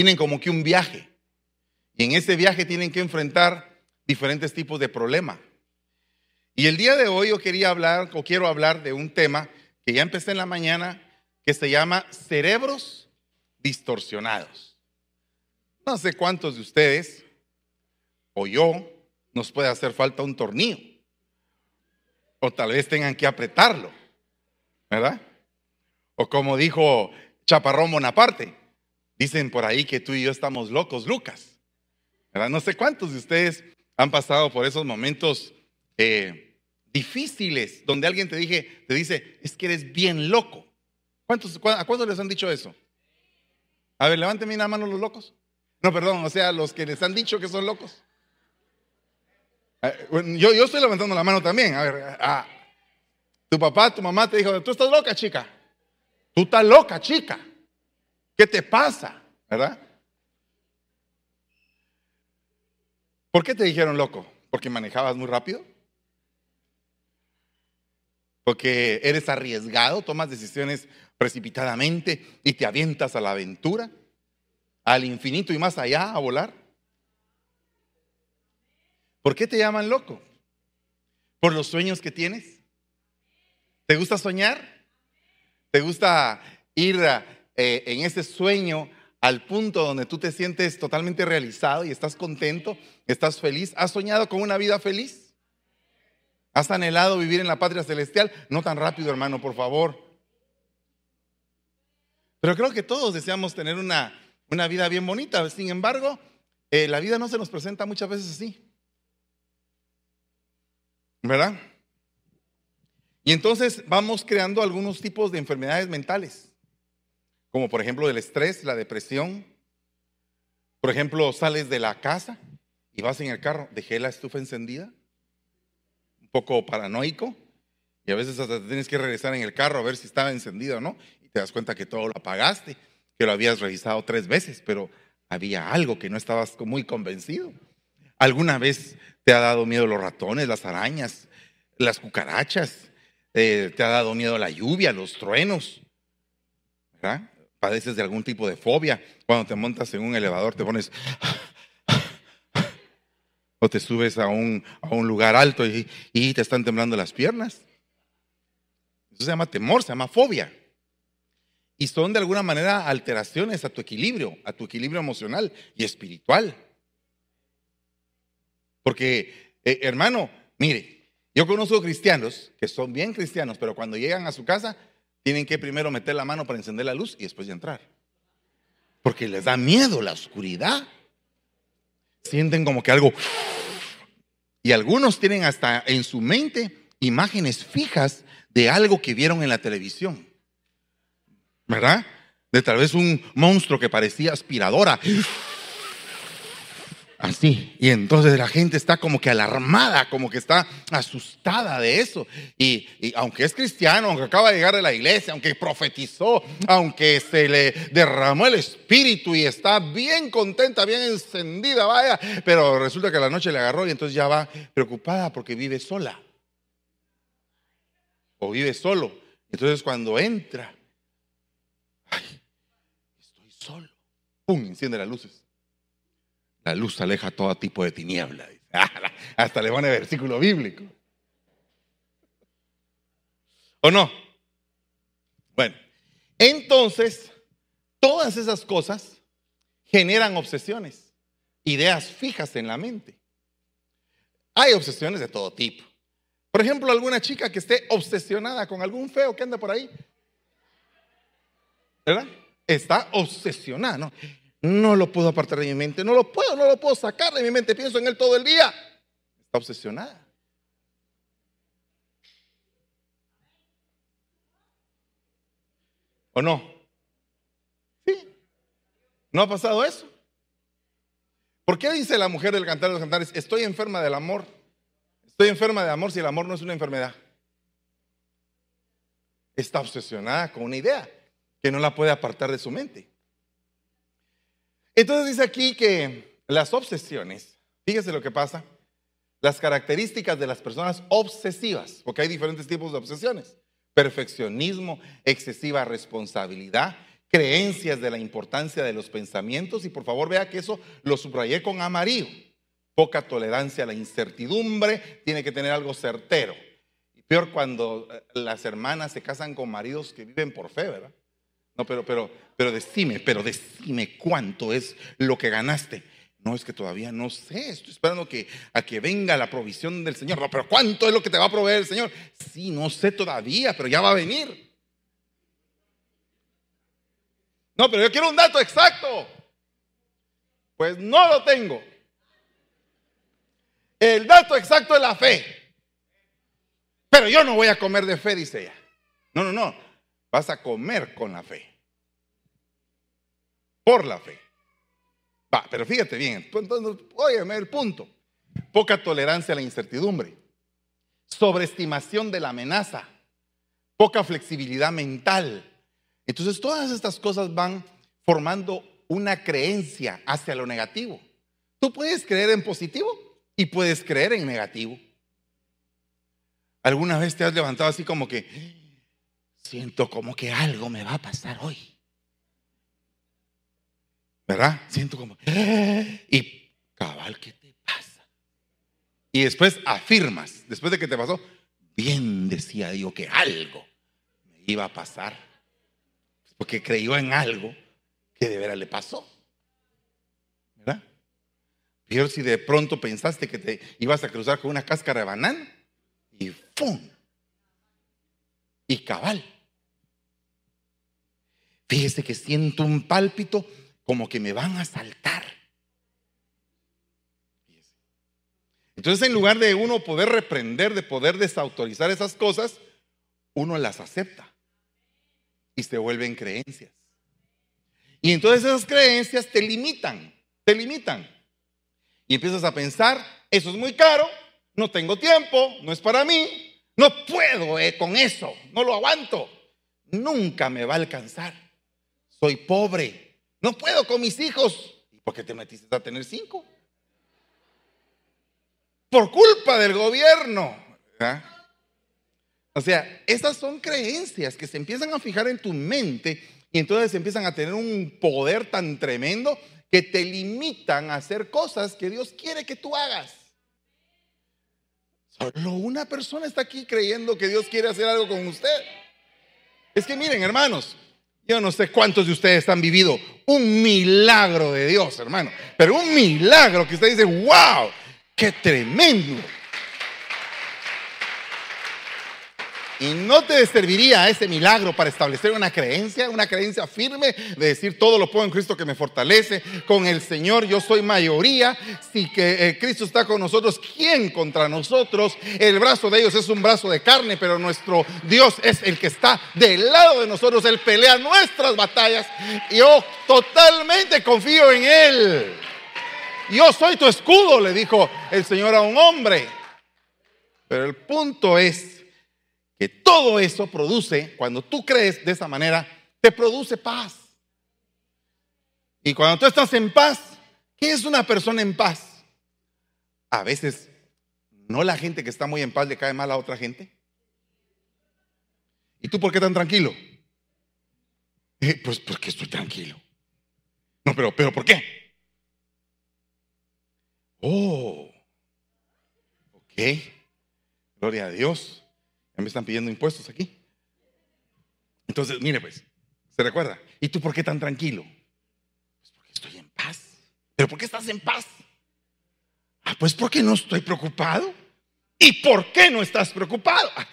tienen como que un viaje. Y en ese viaje tienen que enfrentar diferentes tipos de problemas. Y el día de hoy yo quería hablar o quiero hablar de un tema que ya empecé en la mañana que se llama cerebros distorsionados. No sé cuántos de ustedes o yo nos puede hacer falta un tornillo. O tal vez tengan que apretarlo. ¿Verdad? O como dijo Chaparrón Bonaparte, dicen por ahí que tú y yo estamos locos, Lucas. No sé cuántos de ustedes han pasado por esos momentos eh, difíciles donde alguien te, dije, te dice, es que eres bien loco. ¿Cuántos, ¿A cuántos les han dicho eso? A ver, levánteme una mano los locos. No, perdón, o sea, los que les han dicho que son locos. Eh, yo, yo estoy levantando la mano también. A ver, ah, tu papá, tu mamá te dijo, tú estás loca, chica. Tú estás loca, chica. ¿Qué te pasa? ¿Verdad? ¿Por qué te dijeron loco? ¿Porque manejabas muy rápido? ¿Porque eres arriesgado, tomas decisiones precipitadamente y te avientas a la aventura? ¿Al infinito y más allá a volar? ¿Por qué te llaman loco? ¿Por los sueños que tienes? ¿Te gusta soñar? ¿Te gusta ir eh, en ese sueño al punto donde tú te sientes totalmente realizado y estás contento, estás feliz? ¿Has soñado con una vida feliz? ¿Has anhelado vivir en la patria celestial? No tan rápido, hermano, por favor. Pero creo que todos deseamos tener una, una vida bien bonita. Sin embargo, eh, la vida no se nos presenta muchas veces así. ¿Verdad? Y entonces vamos creando algunos tipos de enfermedades mentales, como por ejemplo el estrés, la depresión. Por ejemplo, sales de la casa y vas en el carro, dejé la estufa encendida, un poco paranoico, y a veces hasta tienes que regresar en el carro a ver si estaba encendido o no, y te das cuenta que todo lo apagaste, que lo habías revisado tres veces, pero había algo que no estabas muy convencido. ¿Alguna vez te ha dado miedo los ratones, las arañas, las cucarachas? Eh, ¿Te ha dado miedo la lluvia, los truenos? ¿Verdad? Padeces de algún tipo de fobia. Cuando te montas en un elevador te pones... o te subes a un, a un lugar alto y, y te están temblando las piernas. Eso se llama temor, se llama fobia. Y son de alguna manera alteraciones a tu equilibrio, a tu equilibrio emocional y espiritual. Porque, eh, hermano, mire, yo conozco cristianos que son bien cristianos, pero cuando llegan a su casa tienen que primero meter la mano para encender la luz y después de entrar. Porque les da miedo la oscuridad. Sienten como que algo... Y algunos tienen hasta en su mente imágenes fijas de algo que vieron en la televisión. ¿Verdad? De tal vez un monstruo que parecía aspiradora Así. Y entonces la gente está como que alarmada, como que está asustada de eso. Y, aunque es cristiano, aunque acaba de llegar de la iglesia, aunque profetizó, aunque se le derramó el espíritu y está bien contenta, bien encendida, vaya, pero resulta que la noche le agarró y entonces ya va preocupada porque vive sola. O vive solo. Entonces cuando entra, ay, estoy solo. ¡Pum! Enciende las luces. La luz aleja todo tipo de tiniebla. Hasta le pone versículo bíblico. ¿O no? Bueno, entonces, todas esas cosas generan obsesiones, ideas fijas en la mente. Hay obsesiones de todo tipo. Por ejemplo, alguna chica que esté obsesionada con algún feo que anda por ahí. ¿Verdad? Está obsesionada, ¿no? No lo puedo apartar de mi mente, no lo puedo, no lo puedo sacar de mi mente, pienso en él todo el día. Está obsesionada. ¿O no? Sí. ¿No ha pasado eso? ¿Por qué dice la mujer del cantar de los cantares, estoy enferma del amor? Estoy enferma de amor si el amor no es una enfermedad. Está obsesionada con una idea que no la puede apartar de su mente. Entonces dice aquí que las obsesiones, fíjese lo que pasa, las características de las personas obsesivas, porque hay diferentes tipos de obsesiones, perfeccionismo, excesiva responsabilidad, creencias de la importancia de los pensamientos y por favor vea que eso lo subrayé con amarillo. Poca tolerancia a la incertidumbre, tiene que tener algo certero. Y peor cuando eh, las hermanas se casan con maridos que viven por fe, ¿verdad? No, pero, pero, pero decime, pero decime cuánto es lo que ganaste. No, es que todavía no sé, estoy esperando que, a que venga la provisión del Señor. No, pero ¿cuánto es lo que te va a proveer el Señor? Sí, no sé todavía, pero ya va a venir. No, pero yo quiero un dato exacto. Pues no lo tengo. El dato exacto es la fe. Pero yo no voy a comer de fe, dice ella. No, no, no. Vas a comer con la fe. Por la fe. Va, pero fíjate bien. Entonces, óyeme el punto. Poca tolerancia a la incertidumbre. Sobreestimación de la amenaza. Poca flexibilidad mental entonces todas estas cosas van formando una creencia hacia lo negativo. Tú puedes creer en positivo y puedes creer en negativo. ¿Alguna vez te has levantado así como que siento como que algo me va a pasar hoy? ¿Verdad? Siento como y cabal, ¿qué te pasa? Y después afirmas, después de que te pasó, bien decía yo que algo me iba a pasar porque creyó en algo que de veras le pasó. ¿Verdad? Peor si de pronto pensaste que te ibas a cruzar con una cáscara de banana y ¡pum! Y cabal. Fíjese que siento un pálpito como que me van a saltar. Entonces, en lugar de uno poder reprender, de poder desautorizar esas cosas, uno las acepta y se vuelven creencias. Y entonces esas creencias te limitan, te limitan. Y empiezas a pensar, eso es muy caro, no tengo tiempo, no es para mí, no puedo eh, con eso, no lo aguanto, nunca me va a alcanzar. Soy pobre, no puedo con mis hijos. ¿Y por qué te metiste a tener cinco? Por culpa del gobierno. O sea, esas son creencias que se empiezan a fijar en tu mente y entonces empiezan a tener un poder tan tremendo que te limitan a hacer cosas que Dios quiere que tú hagas. Solo una persona está aquí creyendo que Dios quiere hacer algo con usted. Es que miren, hermanos, yo no sé cuántos de ustedes han vivido un milagro de Dios, hermano, pero un milagro que usted dice, wow, qué tremendo. Y no te serviría ese milagro para establecer una creencia, una creencia firme de decir todo lo puedo en Cristo que me fortalece. Con el Señor yo soy mayoría. Si que eh, Cristo está con nosotros, ¿quién contra nosotros? El brazo de ellos es un brazo de carne, pero nuestro Dios es el que está del lado de nosotros. Él pelea nuestras batallas. Yo totalmente confío en Él. Yo soy tu escudo, le dijo el Señor a un hombre. Pero el punto es que todo eso produce, cuando tú crees de esa manera, te produce paz. Y cuando tú estás en paz, ¿qué es una persona en paz? A veces, ¿no la gente que está muy en paz le cae mal a otra gente? ¿Y tú por qué tan tranquilo? Eh, pues porque estoy tranquilo. No, pero, pero ¿por qué? Oh, ok. Gloria a Dios me están pidiendo impuestos aquí. Entonces, mire pues, ¿se recuerda? ¿Y tú por qué tan tranquilo? Pues porque estoy en paz. ¿Pero por qué estás en paz? Ah, pues porque no estoy preocupado. ¿Y por qué no estás preocupado? Ah,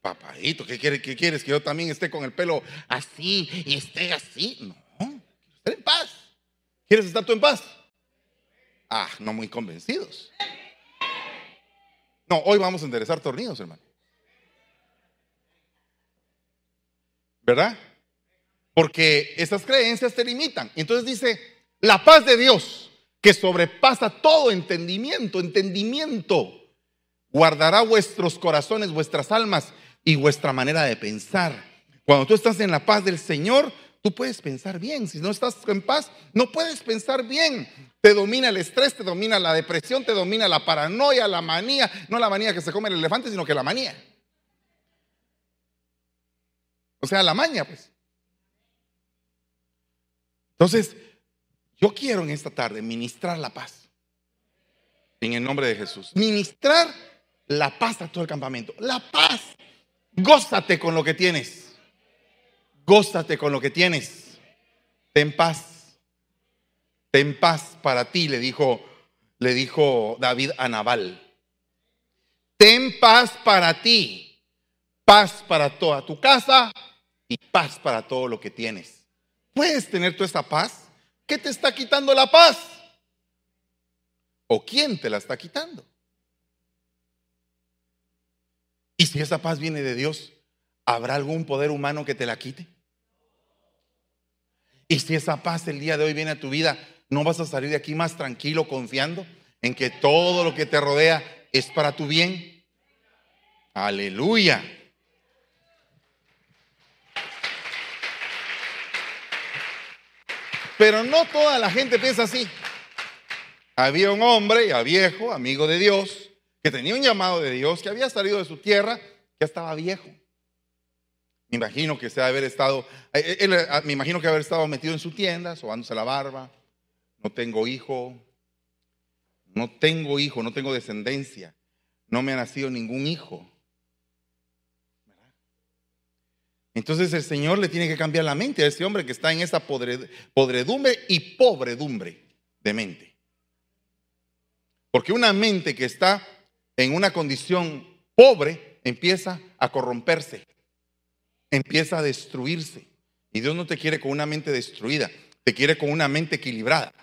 papadito, ¿qué, quieres, ¿qué quieres? ¿Que yo también esté con el pelo así y esté así? No, quiero estar en paz. ¿Quieres estar tú en paz? Ah, no muy convencidos. No, hoy vamos a enderezar tornillos, hermano. ¿Verdad? Porque esas creencias te limitan. Entonces dice, la paz de Dios, que sobrepasa todo entendimiento, entendimiento, guardará vuestros corazones, vuestras almas y vuestra manera de pensar. Cuando tú estás en la paz del Señor, tú puedes pensar bien. Si no estás en paz, no puedes pensar bien. Te domina el estrés, te domina la depresión, te domina la paranoia, la manía. No la manía que se come el elefante, sino que la manía. O sea, la maña, pues. Entonces, yo quiero en esta tarde ministrar la paz. En el nombre de Jesús. Ministrar la paz a todo el campamento. La paz. Gózate con lo que tienes. Gózate con lo que tienes. Ten paz. Ten paz para ti, le dijo, le dijo David a Nabal. Ten paz para ti. Paz para toda tu casa y paz para todo lo que tienes. ¿Puedes tener tú esa paz? ¿Qué te está quitando la paz? ¿O quién te la está quitando? Y si esa paz viene de Dios, ¿habrá algún poder humano que te la quite? Y si esa paz el día de hoy viene a tu vida, ¿no vas a salir de aquí más tranquilo, confiando en que todo lo que te rodea es para tu bien? Aleluya. Pero no toda la gente piensa así. Había un hombre ya viejo, amigo de Dios, que tenía un llamado de Dios, que había salido de su tierra, ya estaba viejo. Me imagino que se haber estado, eh, él, ah, me imagino que haber estado metido en su tienda, sobándose la barba. No tengo hijo, no tengo hijo, no tengo descendencia, no me ha nacido ningún hijo. Entonces el Señor le tiene que cambiar la mente a ese hombre que está en esa podredumbre y pobredumbre de mente. Porque una mente que está en una condición pobre, empieza a corromperse, empieza a destruirse. Y Dios no te quiere con una mente destruida, te quiere con una mente equilibrada.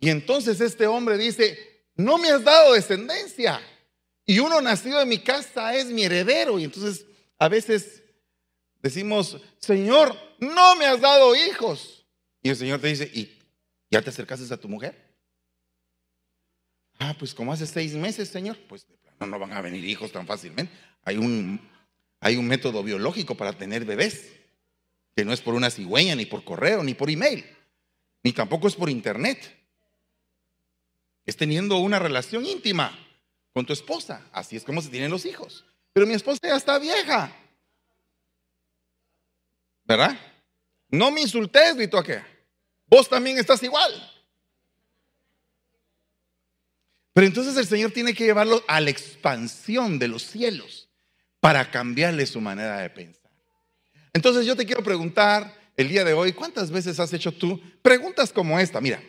Y entonces este hombre dice, no me has dado descendencia. Y uno nacido en mi casa es mi heredero. Y entonces a veces decimos, Señor, no me has dado hijos. Y el Señor te dice, ¿y ya te acercaste a tu mujer? Ah, pues como hace seis meses, Señor, pues no, no van a venir hijos tan fácilmente. Hay un, hay un método biológico para tener bebés, que no es por una cigüeña, ni por correo, ni por email, ni tampoco es por internet. Es teniendo una relación íntima con tu esposa. Así es como se tienen los hijos. Pero mi esposa ya está vieja. ¿Verdad? No me insultes, gritó aquel. Vos también estás igual. Pero entonces el Señor tiene que llevarlo a la expansión de los cielos para cambiarle su manera de pensar. Entonces yo te quiero preguntar el día de hoy, ¿cuántas veces has hecho tú preguntas como esta? Mira,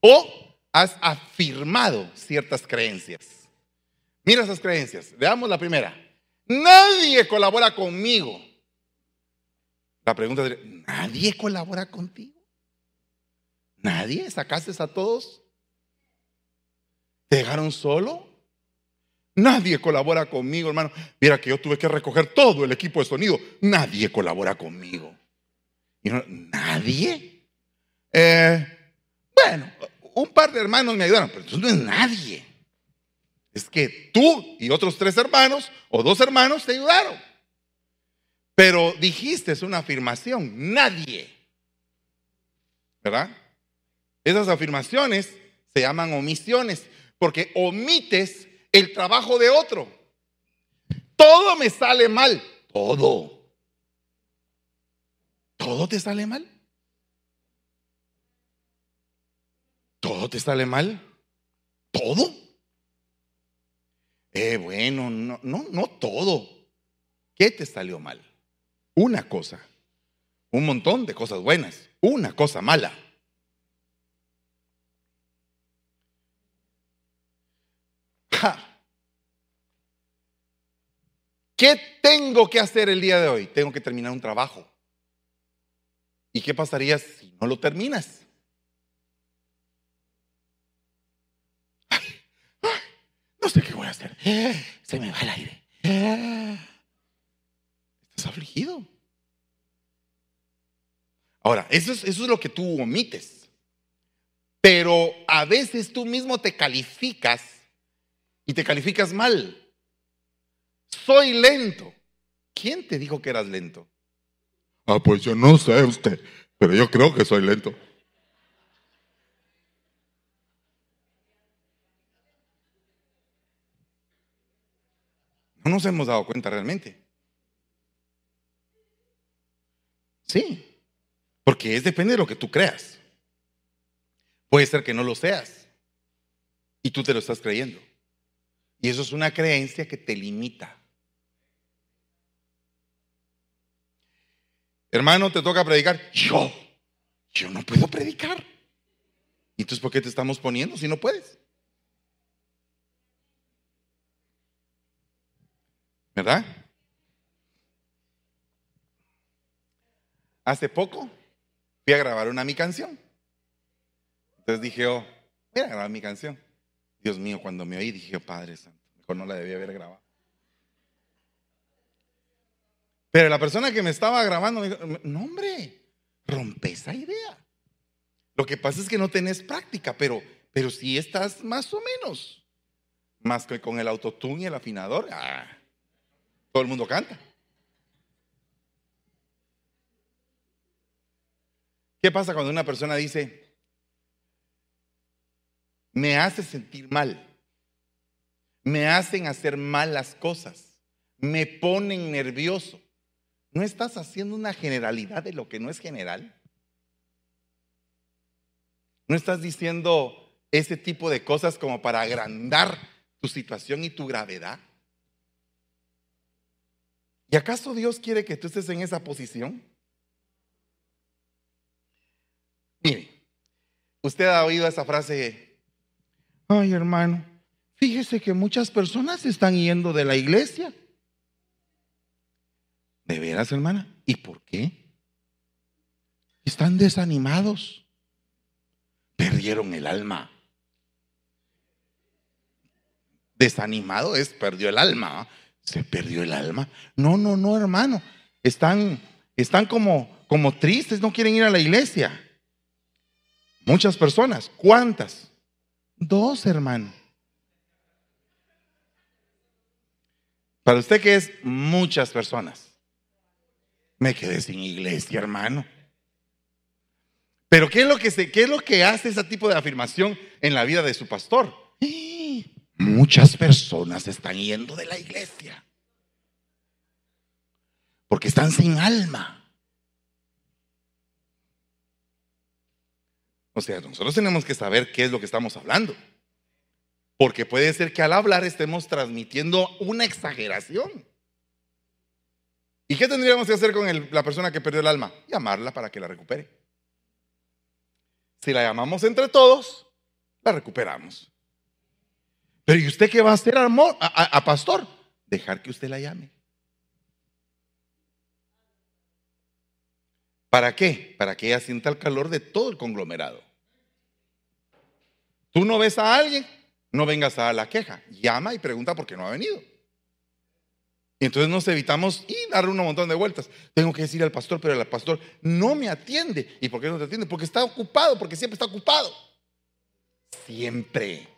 o has afirmado ciertas creencias. Mira esas creencias. Veamos la primera. Nadie colabora conmigo. La pregunta es, ¿nadie colabora contigo? ¿Nadie? ¿Sacaste a todos? ¿Te dejaron solo? Nadie colabora conmigo, hermano. Mira que yo tuve que recoger todo el equipo de sonido. Nadie colabora conmigo. Y ¿Nadie? Eh, bueno, un par de hermanos me ayudaron, pero entonces no es nadie. Es que tú y otros tres hermanos o dos hermanos te ayudaron. Pero dijiste, es una afirmación, nadie. ¿Verdad? Esas afirmaciones se llaman omisiones porque omites el trabajo de otro. Todo me sale mal, todo. ¿Todo te sale mal? ¿Todo te sale mal? ¿Todo? Eh, bueno, no, no, no todo. ¿Qué te salió mal? Una cosa. Un montón de cosas buenas. Una cosa mala. ¿Qué tengo que hacer el día de hoy? Tengo que terminar un trabajo. ¿Y qué pasaría si no lo terminas? no sé qué voy a hacer. Se me va el aire. Estás afligido. Ahora, eso es, eso es lo que tú omites. Pero a veces tú mismo te calificas y te calificas mal. Soy lento. ¿Quién te dijo que eras lento? Ah, pues yo no sé usted, pero yo creo que soy lento. No nos hemos dado cuenta realmente. Sí. Porque es depende de lo que tú creas. Puede ser que no lo seas. Y tú te lo estás creyendo. Y eso es una creencia que te limita. Hermano, te toca predicar. Yo, yo no puedo predicar. ¿Y entonces por qué te estamos poniendo si no puedes? ¿Verdad? Hace poco fui a grabar una mi canción. Entonces dije, oh, voy a grabar mi canción. Dios mío, cuando me oí dije, oh, Padre Santo, mejor no la debía haber grabado. Pero la persona que me estaba grabando me dijo, no hombre, rompe esa idea. Lo que pasa es que no tenés práctica, pero, pero sí estás más o menos. Más que con el autotune y el afinador, ah, todo el mundo canta. ¿Qué pasa cuando una persona dice, me hace sentir mal, me hacen hacer mal las cosas, me ponen nervioso? ¿No estás haciendo una generalidad de lo que no es general? ¿No estás diciendo ese tipo de cosas como para agrandar tu situación y tu gravedad? ¿Y acaso Dios quiere que tú estés en esa posición? Mire, usted ha oído esa frase, ay hermano, fíjese que muchas personas están yendo de la iglesia. ¿De veras, hermana? ¿Y por qué? Están desanimados. Perdieron el alma. Desanimado es perdió el alma. Se perdió el alma. No, no, no, hermano. Están, están como, como tristes, no quieren ir a la iglesia. Muchas personas. ¿Cuántas? Dos, hermano. Para usted que es muchas personas. Me quedé sin iglesia, hermano. Pero ¿qué es lo que, qué es lo que hace ese tipo de afirmación en la vida de su pastor? Muchas personas están yendo de la iglesia. Porque están sin alma. O sea, nosotros tenemos que saber qué es lo que estamos hablando. Porque puede ser que al hablar estemos transmitiendo una exageración. ¿Y qué tendríamos que hacer con la persona que perdió el alma? Llamarla para que la recupere. Si la llamamos entre todos, la recuperamos. Pero ¿y usted qué va a hacer, amor, a pastor? Dejar que usted la llame. ¿Para qué? Para que ella sienta el calor de todo el conglomerado. Tú no ves a alguien, no vengas a la queja. Llama y pregunta por qué no ha venido. Y entonces nos evitamos y dar un montón de vueltas. Tengo que decir al pastor, pero el pastor no me atiende. ¿Y por qué no te atiende? Porque está ocupado, porque siempre está ocupado. Siempre.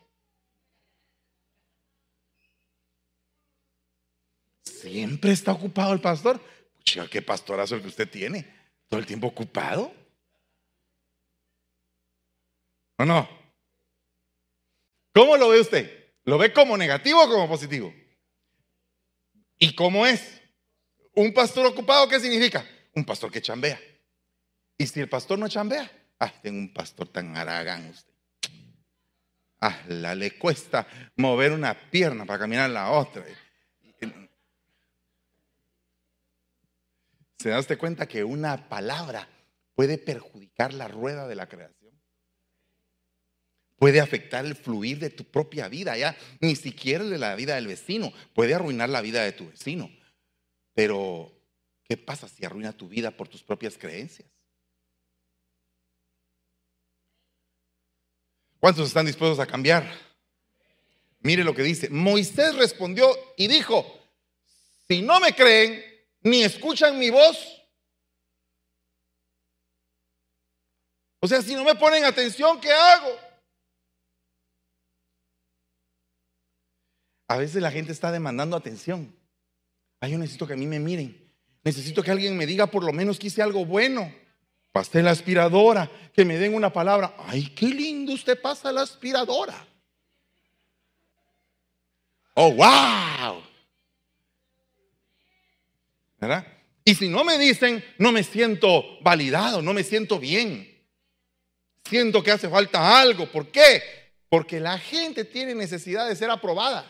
Siempre está ocupado el pastor. Chica, qué pastorazo el que usted tiene todo el tiempo ocupado. ¿O no? ¿Cómo lo ve usted? ¿Lo ve como negativo o como positivo? ¿Y cómo es? ¿Un pastor ocupado qué significa? Un pastor que chambea. ¿Y si el pastor no chambea? Ah, tengo un pastor tan aragán usted. Ah, la le cuesta mover una pierna para caminar la otra. ¿Se daste cuenta que una palabra puede perjudicar la rueda de la creación? Puede afectar el fluir de tu propia vida, ya ni siquiera de la vida del vecino, puede arruinar la vida de tu vecino. Pero, ¿qué pasa si arruina tu vida por tus propias creencias? ¿Cuántos están dispuestos a cambiar? Mire lo que dice. Moisés respondió y dijo, si no me creen, ni escuchan mi voz. O sea, si no me ponen atención, ¿qué hago? A veces la gente está demandando atención. Ay, yo necesito que a mí me miren. Necesito que alguien me diga por lo menos que hice algo bueno. Pasé la aspiradora, que me den una palabra. Ay, qué lindo usted pasa la aspiradora. Oh, wow. ¿Verdad? Y si no me dicen, no me siento validado, no me siento bien. Siento que hace falta algo. ¿Por qué? Porque la gente tiene necesidad de ser aprobada.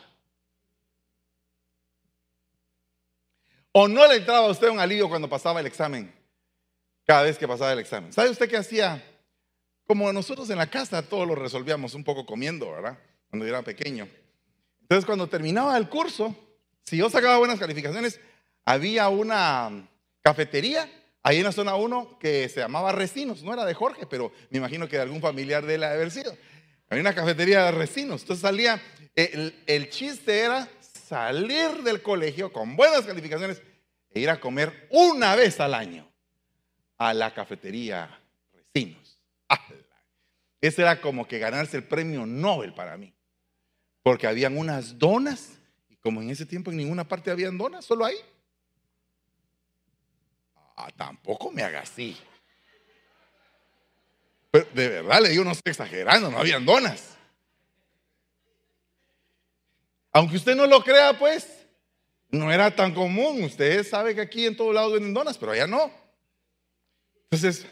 ¿O no le entraba a usted un alivio cuando pasaba el examen? Cada vez que pasaba el examen. ¿Sabe usted qué hacía? Como nosotros en la casa todo lo resolvíamos un poco comiendo, ¿verdad? Cuando yo era pequeño. Entonces cuando terminaba el curso, si yo sacaba buenas calificaciones, había una cafetería ahí en la zona 1 que se llamaba Recinos. No era de Jorge, pero me imagino que de algún familiar de él ha haber sido. Había una cafetería de Recinos. Entonces salía, el, el chiste era salir del colegio con buenas calificaciones e ir a comer una vez al año a la cafetería Recinos. Ese era como que ganarse el premio Nobel para mí. Porque habían unas donas, y como en ese tiempo en ninguna parte habían donas, solo ahí. Ah, tampoco me haga así. De verdad le digo, no estoy exagerando, no habían donas. Aunque usted no lo crea, pues, no era tan común. Usted sabe que aquí en todos lados venden donas, pero allá no. Entonces,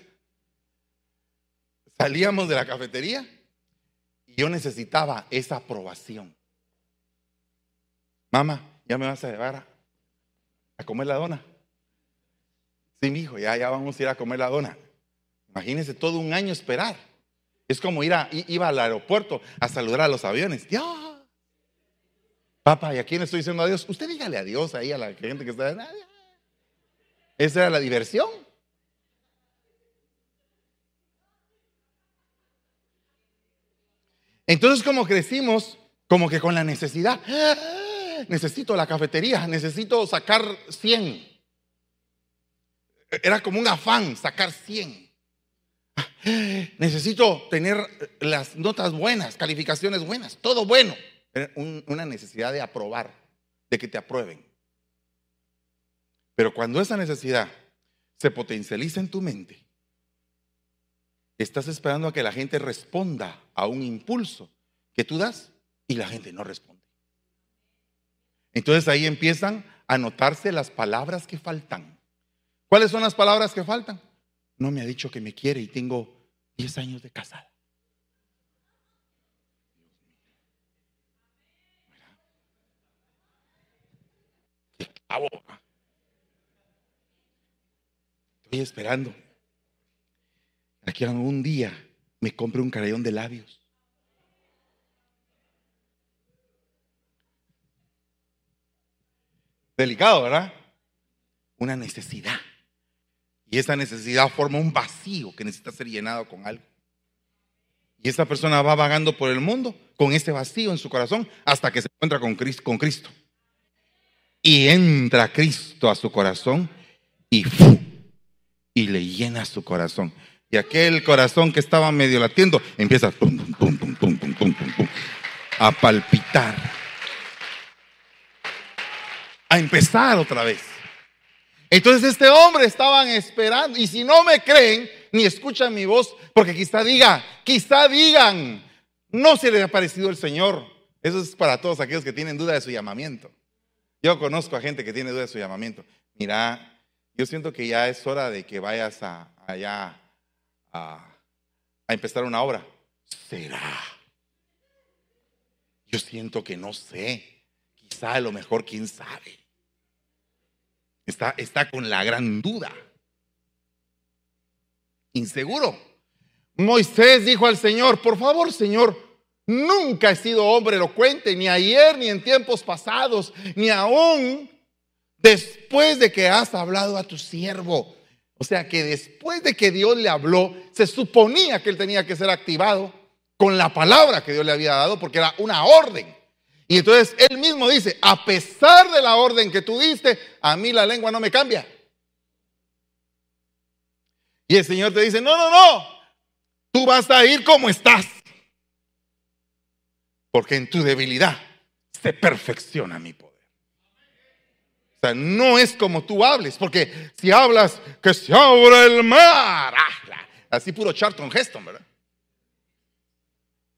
salíamos de la cafetería y yo necesitaba esa aprobación. Mamá, ¿ya me vas a llevar a, comer la dona? Sí, mi hijo, ya, ya vamos a ir a comer la dona. Imagínense todo un año esperar. Es como ir a, iba al aeropuerto a saludar a los aviones. ¡Dios! Papá, ¿y a quién estoy diciendo adiós? Usted dígale adiós ahí a la gente que está. Esa era la diversión. Entonces, como crecimos, como que con la necesidad, necesito la cafetería, necesito sacar 100. Era como un afán sacar 100. Necesito tener las notas buenas, calificaciones buenas, todo bueno. una necesidad de aprobar, de que te aprueben. Pero cuando esa necesidad se potencializa en tu mente, estás esperando a que la gente responda a un impulso que tú das y la gente no responde. Entonces ahí empiezan a notarse las palabras que faltan. ¿Cuáles son las palabras que faltan? No me ha dicho que me quiere y tengo 10 años de casada. Estoy esperando a que algún día me compre un carayón de labios. Delicado, ¿verdad? Una necesidad. Y esa necesidad forma un vacío que necesita ser llenado con algo. Y esa persona va vagando por el mundo con ese vacío en su corazón hasta que se encuentra con Cristo. Y entra Cristo a su corazón y, y le llena su corazón. Y aquel corazón que estaba medio latiendo empieza a palpitar. A empezar otra vez. Entonces este hombre estaban esperando. Y si no me creen, ni escuchan mi voz, porque quizá diga, quizá digan, no se le ha parecido el Señor. Eso es para todos aquellos que tienen duda de su llamamiento. Yo conozco a gente que tiene duda de su llamamiento. Mira, yo siento que ya es hora de que vayas a, allá a, empezar una obra. ¿Será? Yo siento que no sé. Quizá a lo mejor, quién sabe. Está, está con la gran duda. Inseguro. Moisés dijo al Señor, por favor, Señor, nunca he sido hombre elocuente, ni ayer, ni en tiempos pasados, ni aún después de que has hablado a tu siervo. O sea que después de que Dios le habló, se suponía que él tenía que ser activado con la palabra que Dios le había dado, porque era una orden. Y entonces él mismo dice, a pesar de la orden que tú diste, a mí la lengua no me cambia. Y el Señor te dice, no, no, no, tú vas a ir como estás. Porque en tu debilidad se perfecciona mi poder. O sea, no es como tú hables, porque si hablas que se abra el mar, ah, así puro Charlton Heston, ¿verdad?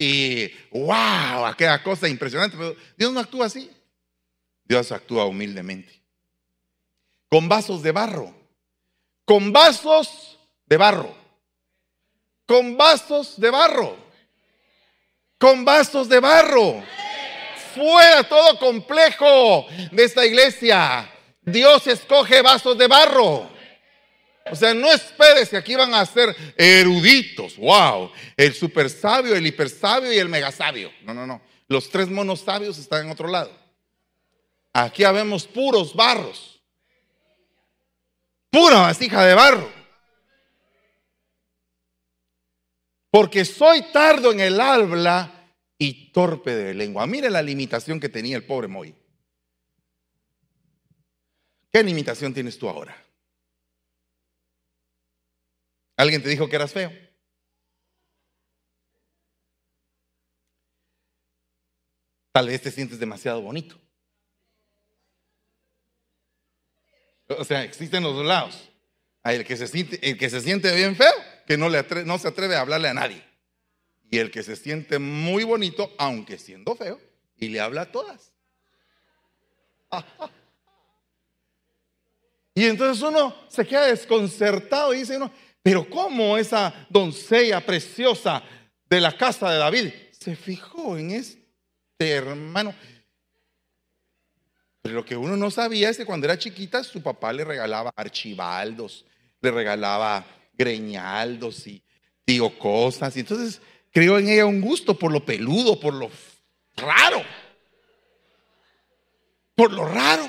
Y wow, aquella cosa impresionante, pero Dios no actúa así. Dios actúa humildemente. con vasos de barro. Con vasos de barro. Con vasos de barro. Con vasos de barro. Fuera todo complejo de esta iglesia. Dios escoge vasos de barro. O sea, no esperes que aquí van a ser eruditos. Wow. El super sabio, el hiper sabio y el mega sabio. No, no, no. Los tres monos sabios están en otro lado. Aquí habemos puros barros. Pura vasija de barro. Porque soy tardo en el habla y torpe de lengua. Mire la limitación que tenía el pobre Moy. ¿Qué limitación tienes tú ahora? ¿Alguien te dijo que eras feo? Tal vez te sientes demasiado bonito. O sea, existen los dos lados. Hay el que se siente, el que se siente bien feo, que no, le no se atreve a hablarle a nadie. Y el que se siente muy bonito, aunque siendo feo, y le habla a todas. Y entonces uno se queda desconcertado y dice uno, pero ¿cómo esa doncella preciosa de la casa de David se fijó en este hermano? Pero lo que uno no sabía es que cuando era chiquita su papá le regalaba archibaldos, le regalaba greñaldos y digo cosas. Y entonces creó en ella un gusto por lo peludo, por lo raro. Por lo raro.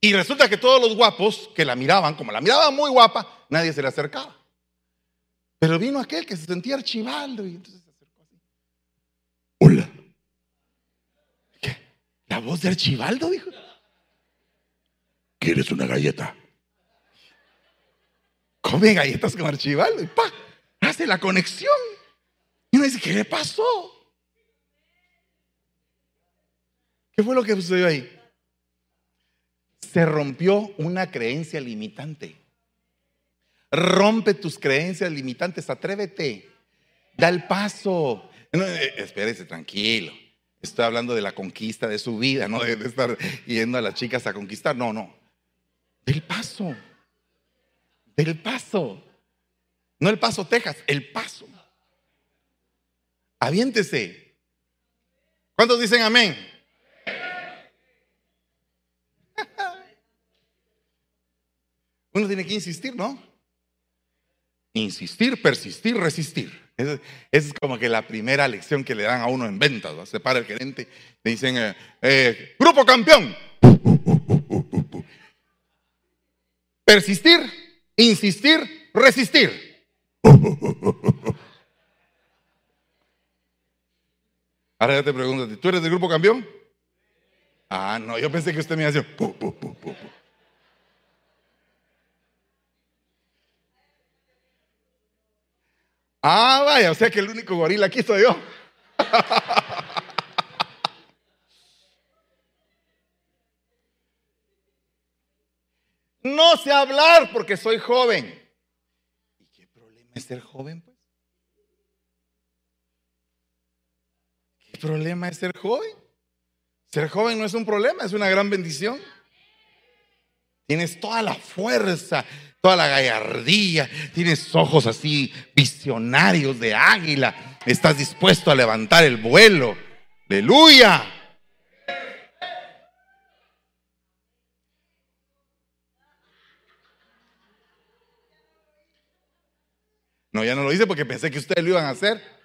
Y resulta que todos los guapos que la miraban, como la miraban muy guapa, nadie se le acercaba. Pero vino aquel que se sentía archibaldo y entonces Hola. ¿Qué? ¿La voz de Archibaldo? Dijo. ¿Quieres una galleta? Come galletas con Archibaldo y pa, hace la conexión. Y uno dice, ¿qué le pasó? ¿Qué fue lo que sucedió ahí? Se rompió una creencia limitante. Rompe tus creencias limitantes, atrévete, da el paso. Eh, espérese, tranquilo. Estoy hablando de la conquista de su vida, no de, estar yendo a las chicas a conquistar. No, no. Del paso. Del paso. No el paso Texas, el paso. Aviéntese. ¿Cuántos dicen amén? Uno tiene que insistir, ¿no? Insistir, persistir, resistir. Esa es como que la primera lección que le dan a uno en ventas. Se para el gerente, le dicen, eh, eh, grupo campeón. Persistir, insistir, resistir. Ahora ya te pregunto, ¿tú eres del grupo campeón? Ah, no, yo pensé que usted me iba a decir, Ah, vaya, o sea que el único gorila aquí soy yo. No sé hablar porque soy joven. ¿Y qué problema es ser joven, pues? ¿Qué problema es ser joven? Ser joven no es un problema, es una gran bendición. Tienes toda la fuerza, toda la gallardía, tienes ojos así visionarios de águila, estás dispuesto a levantar el vuelo. Aleluya. No, ya no lo hice porque pensé que ustedes lo iban a hacer.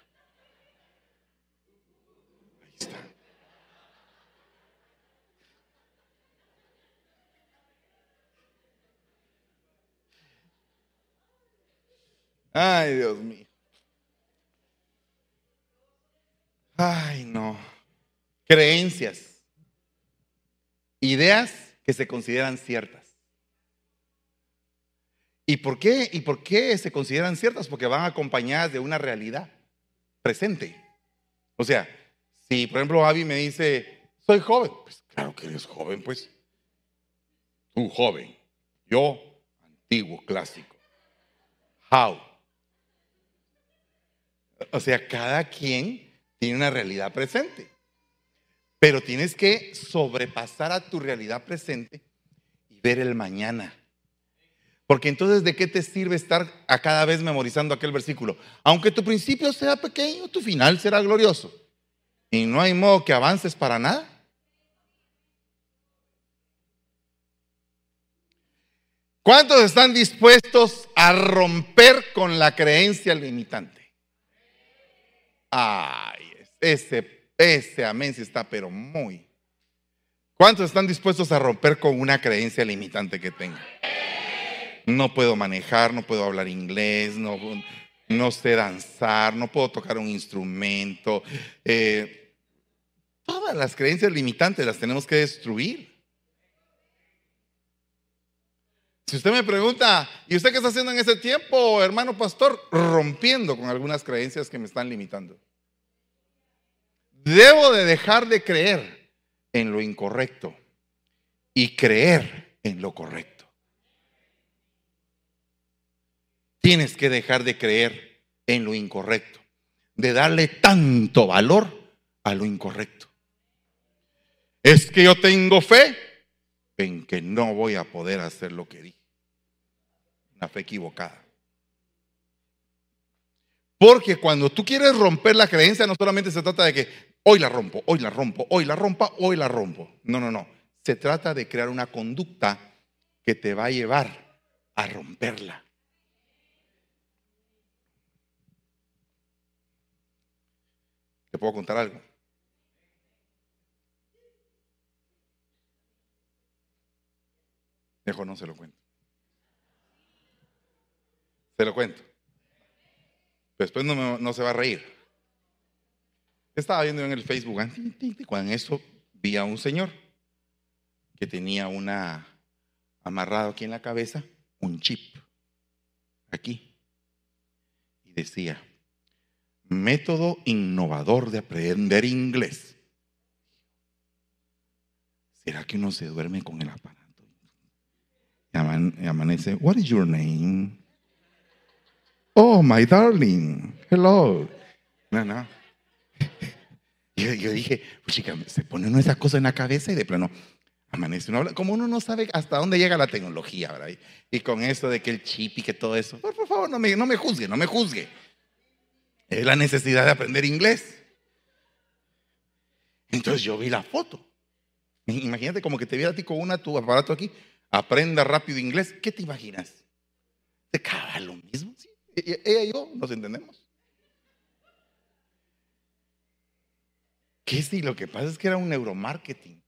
Ay, Dios mío. Ay, no. Creencias. Ideas que se consideran ciertas. ¿Y por qué? ¿Y por qué se consideran ciertas? Porque van acompañadas de una realidad presente. O sea, si por ejemplo Avi me dice, soy joven, pues claro que eres joven, pues. Tú joven, yo antiguo, clásico. How? O sea, cada quien tiene una realidad presente. Pero tienes que sobrepasar a tu realidad presente y ver el mañana. Porque entonces, ¿de qué te sirve estar a cada vez memorizando aquel versículo? Aunque tu principio sea pequeño, tu final será glorioso. Y no hay modo que avances para nada. ¿Cuántos están dispuestos a romper con la creencia limitante? Ay, ese, ese amén sí está, pero muy. ¿Cuántos están dispuestos a romper con una creencia limitante que tengan? No puedo manejar, no puedo hablar inglés, no, no sé danzar, no puedo tocar un instrumento. Eh, todas las creencias limitantes las tenemos que destruir. Si usted me pregunta, ¿y usted qué está haciendo en ese tiempo, hermano pastor? Rompiendo con algunas creencias que me están limitando. Debo de dejar de creer en lo incorrecto y creer en lo correcto. Tienes que dejar de creer en lo incorrecto, de darle tanto valor a lo incorrecto. Es que yo tengo fe en que no voy a poder hacer lo que dije. Una fe equivocada. Porque cuando tú quieres romper la creencia, no solamente se trata de que hoy la rompo, hoy la rompo, hoy la rompa, hoy la rompo. No, no, no. Se trata de crear una conducta que te va a llevar a romperla. ¿Te puedo contar algo? Mejor no se lo cuento. Se lo cuento. Después no, no se va a reír. Estaba viendo en el Facebook, ah, cuando eso vi a un señor que tenía una amarrado aquí en la cabeza un chip aquí y decía método innovador de aprender inglés. ¿Será que uno se duerme con el aparato? Y amanece, what is your name? Oh, my darling, hello. Yo, dije, pues chica, se pone uno esa cosa en la cabeza y de plano amanece uno. Como uno no sabe hasta dónde llega la tecnología, ¿verdad? Y, con eso de que el chip y que todo eso, por, favor, no me, no me juzgue, no me juzgue. Es la necesidad de aprender inglés. Entonces yo vi la foto. Imagínate como que te viera a ti con una tu aparato aquí aprenda rápido inglés, ¿qué te imaginas? ¿Te caga lo mismo? E, e, ella y yo nos entendemos. ¿Qué sí? Lo que pasa es que era un neuromarketing.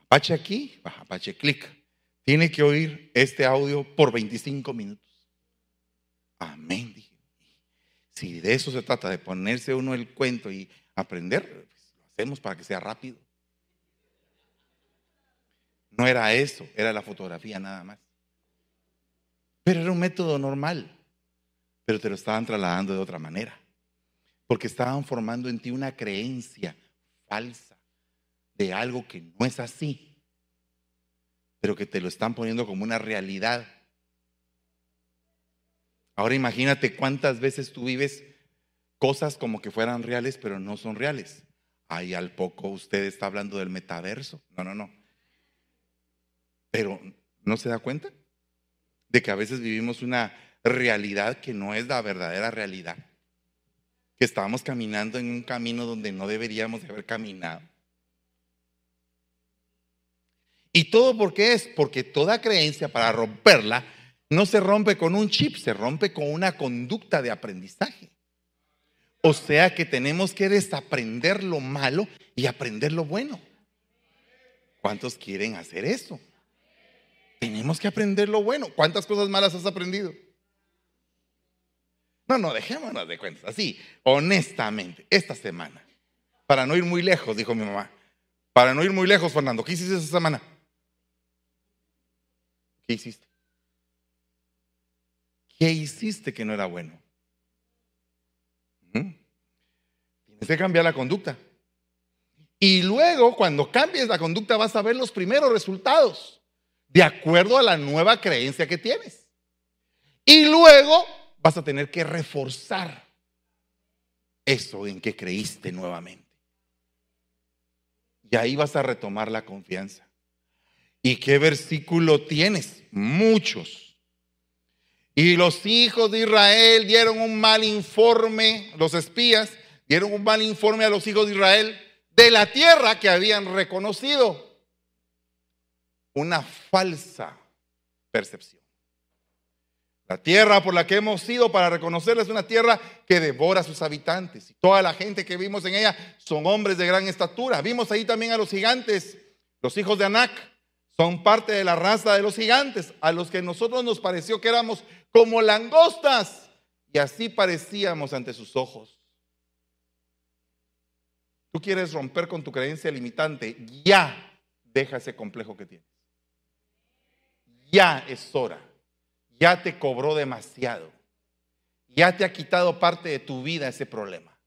Apache aquí, Apache clic. Tiene que oír este audio por 25 minutos. Amén, dije. Si de eso se trata, de ponerse uno el cuento y aprender, pues lo hacemos para que sea rápido. No era eso, era la fotografía nada más. Pero era un método normal, pero te lo estaban trasladando de otra manera. Porque estaban formando en ti una creencia falsa de algo que no es así, pero que te lo están poniendo como una realidad. Ahora imagínate cuántas veces tú vives cosas como que fueran reales, pero no son reales. Ahí al poco usted está hablando del metaverso. No, no, no. Pero ¿no se da cuenta? De que a veces vivimos una realidad que no es la verdadera realidad. Que estamos caminando en un camino donde no deberíamos de haber caminado. ¿Y todo por qué es? Porque toda creencia para romperla no se rompe con un chip, se rompe con una conducta de aprendizaje. O sea que tenemos que desaprender lo malo y aprender lo bueno. ¿Cuántos quieren hacer eso? Tenemos que aprender lo bueno. ¿Cuántas cosas malas has aprendido? No, no, dejémonos de cuentas. Así, honestamente, esta semana, para no ir muy lejos, dijo mi mamá, para no ir muy lejos, Fernando, ¿qué hiciste esta semana? ¿Qué hiciste? ¿Qué hiciste que no era bueno? Tienes que cambiar la conducta. Y luego, cuando cambies la conducta, vas a ver los primeros resultados de acuerdo a la nueva creencia que tienes. Y luego vas a tener que reforzar eso en que creíste nuevamente. Y ahí vas a retomar la confianza. ¿Y qué versículo tienes? Muchos. Y los hijos de Israel dieron un mal informe, los espías dieron un mal informe a los hijos de Israel de la tierra que habían reconocido. Una falsa percepción. La tierra por la que hemos ido para reconocerla es una tierra que devora a sus habitantes. Y toda la gente que vimos en ella son hombres de gran estatura. Vimos ahí también a los gigantes, los hijos de Anac. Son parte de la raza de los gigantes, a los que nosotros nos pareció que éramos como langostas. Y así parecíamos ante sus ojos. Tú quieres romper con tu creencia limitante, ya deja ese complejo que tienes. Ya es hora ya te cobró demasiado. Ya te ha quitado parte de tu vida ese problema.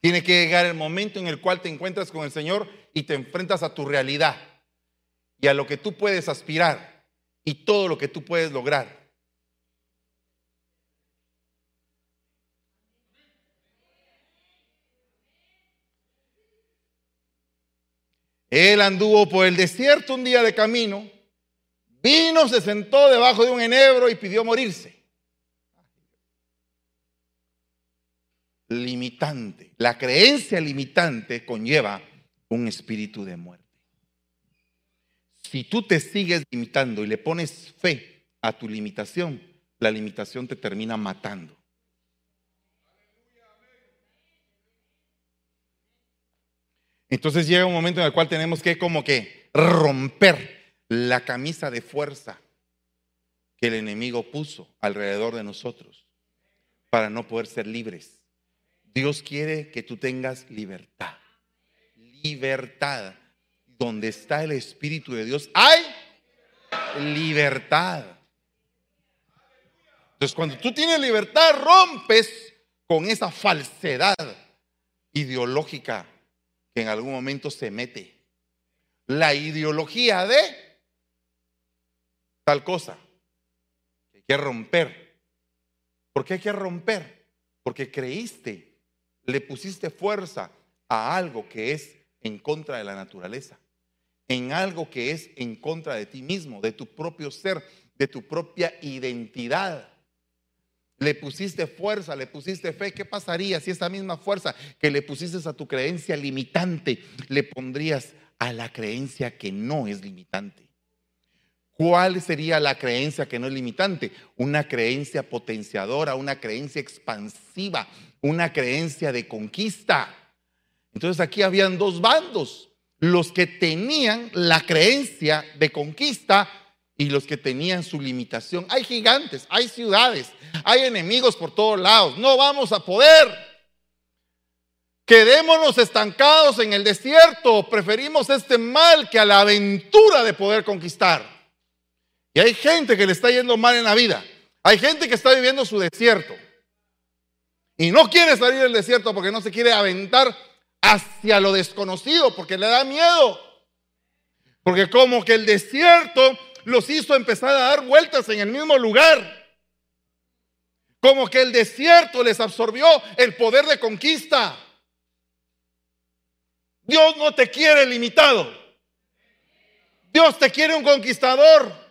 Tiene que llegar el momento en el cual te encuentras con el Señor y te enfrentas a tu realidad y a lo que tú puedes aspirar y todo lo que tú puedes lograr. Él anduvo por el desierto un día de camino Vino, se sentó debajo de un enebro y pidió morirse. Limitante. La creencia limitante conlleva un espíritu de muerte. Si tú te sigues limitando y le pones fe a tu limitación, la limitación te termina matando. Entonces llega un momento en el cual tenemos que como que romper la camisa de fuerza que el enemigo puso alrededor de nosotros para no poder ser libres. Dios quiere que tú tengas libertad. Libertad. Donde está el Espíritu de Dios hay libertad. Entonces cuando tú tienes libertad rompes con esa falsedad ideológica que en algún momento se mete. La ideología de tal cosa. Hay que romper. ¿Por qué hay que romper? Porque creíste, le pusiste fuerza a algo que es en contra de la naturaleza, en algo que es en contra de ti mismo, de tu propio ser, de tu propia identidad. Le pusiste fuerza, le pusiste fe. ¿Qué pasaría si esa misma fuerza que le pusiste a tu creencia limitante le pondrías a la creencia que no es limitante? ¿Cuál sería la creencia que no es limitante? Una creencia potenciadora, una creencia expansiva, una creencia de conquista. Entonces aquí habían dos bandos, los que tenían la creencia de conquista y los que tenían su limitación. Hay gigantes, hay ciudades, hay enemigos por todos lados. No vamos a poder. Quedémonos estancados en el desierto. Preferimos este mal que a la aventura de poder conquistar. Y hay gente que le está yendo mal en la vida. Hay gente que está viviendo su desierto. Y no quiere salir del desierto porque no se quiere aventar hacia lo desconocido, porque le da miedo. Porque como que el desierto los hizo empezar a dar vueltas en el mismo lugar. Como que el desierto les absorbió el poder de conquista. Dios no te quiere limitado. Dios te quiere un conquistador.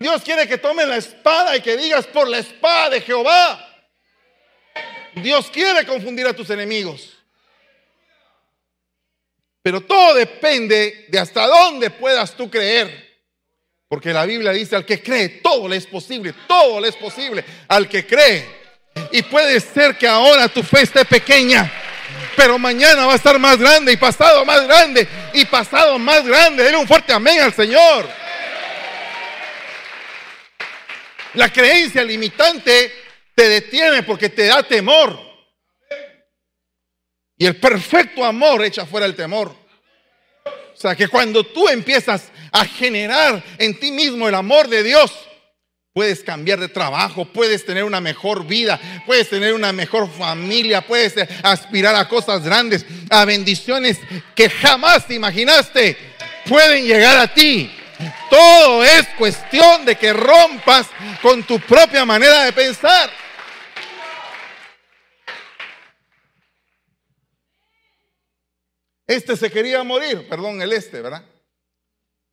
Dios quiere que tomes la espada y que digas por la espada de Jehová. Dios quiere confundir a tus enemigos. Pero todo depende de hasta dónde puedas tú creer. Porque la Biblia dice, al que cree, todo le es posible, todo le es posible al que cree. Y puede ser que ahora tu fe esté pequeña, pero mañana va a estar más grande y pasado más grande y pasado más grande. Dele un fuerte amén al Señor. La creencia limitante te detiene porque te da temor. Y el perfecto amor echa fuera el temor. O sea que cuando tú empiezas a generar en ti mismo el amor de Dios, puedes cambiar de trabajo, puedes tener una mejor vida, puedes tener una mejor familia, puedes aspirar a cosas grandes, a bendiciones que jamás te imaginaste, pueden llegar a ti todo es cuestión de que rompas con tu propia manera de pensar. Este se quería morir, perdón, el este, ¿verdad?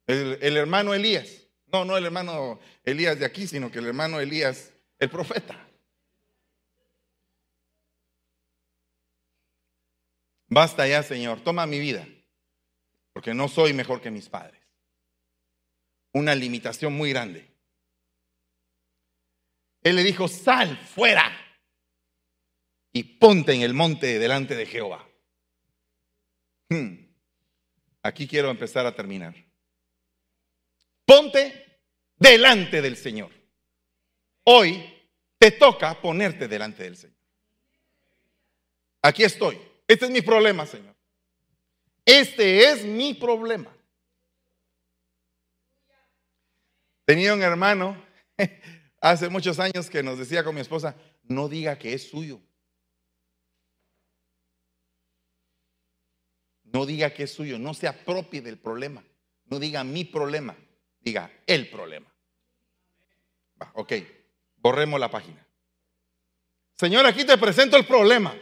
El, el hermano Elías. No, no el hermano Elías de aquí, sino que el hermano Elías, el profeta. Basta ya, Señor, toma mi vida, porque no soy mejor que mis padres. Una limitación muy grande. Él le dijo, sal fuera y ponte en el monte delante de Jehová. Hmm. Aquí quiero empezar a terminar. Ponte delante del Señor. Hoy te toca ponerte delante del Señor. Aquí estoy. Este es mi problema, Señor. Este es mi problema. Tenía un hermano hace muchos años que nos decía con mi esposa, no diga que es suyo. No diga que es suyo, no se apropie del problema. No diga mi problema, diga el problema. ok, borremos la página. Señor, aquí te presento el problema.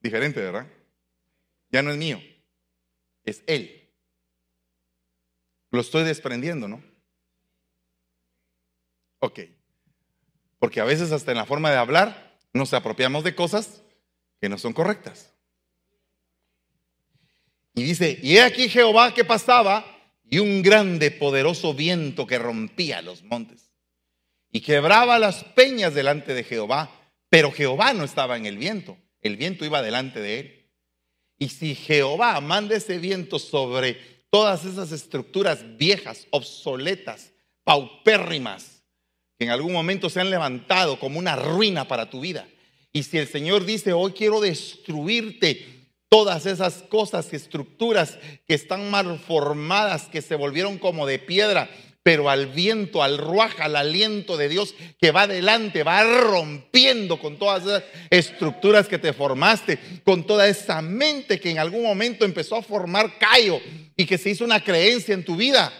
Diferente, ¿verdad? Ya no es mío, es Él. Lo estoy desprendiendo, ¿no? Ok. Porque a veces hasta en la forma de hablar nos apropiamos de cosas que no son correctas. Y dice, y he aquí Jehová que pasaba y un grande poderoso viento que rompía los montes y quebraba las peñas delante de Jehová, pero Jehová no estaba en el viento, el viento iba delante de él. Y si Jehová manda ese viento sobre todas esas estructuras viejas, obsoletas, paupérrimas, que en algún momento se han levantado como una ruina para tu vida, y si el Señor dice, hoy quiero destruirte, todas esas cosas, estructuras que están mal formadas, que se volvieron como de piedra, pero al viento, al ruaja, al aliento de Dios que va adelante, va rompiendo con todas esas estructuras que te formaste, con toda esa mente que en algún momento empezó a formar callo y que se hizo una creencia en tu vida.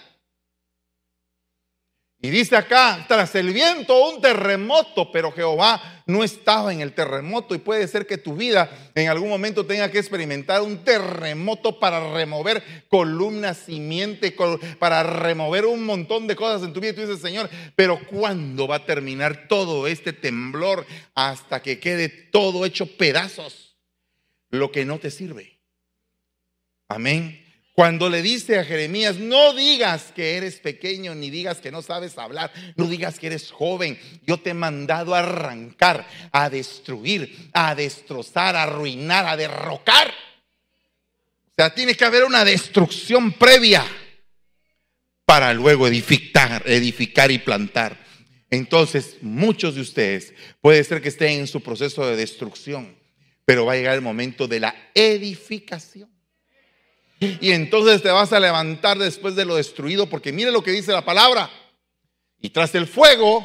Y dice acá, tras el viento un terremoto, pero Jehová no estaba en el terremoto y puede ser que tu vida en algún momento tenga que experimentar un terremoto para remover columnas, simiente, para remover un montón de cosas en tu vida. Y tú dices, Señor, pero ¿cuándo va a terminar todo este temblor hasta que quede todo hecho pedazos? Lo que no te sirve. Amén. Cuando le dice a Jeremías, no digas que eres pequeño, ni digas que no sabes hablar, no digas que eres joven. Yo te he mandado a arrancar, a destruir, a destrozar, a arruinar, a derrocar. O sea, tiene que haber una destrucción previa para luego edificar, edificar y plantar. Entonces, muchos de ustedes puede ser que estén en su proceso de destrucción, pero va a llegar el momento de la edificación. Y entonces te vas a levantar después de lo destruido, porque mire lo que dice la palabra. Y tras el fuego,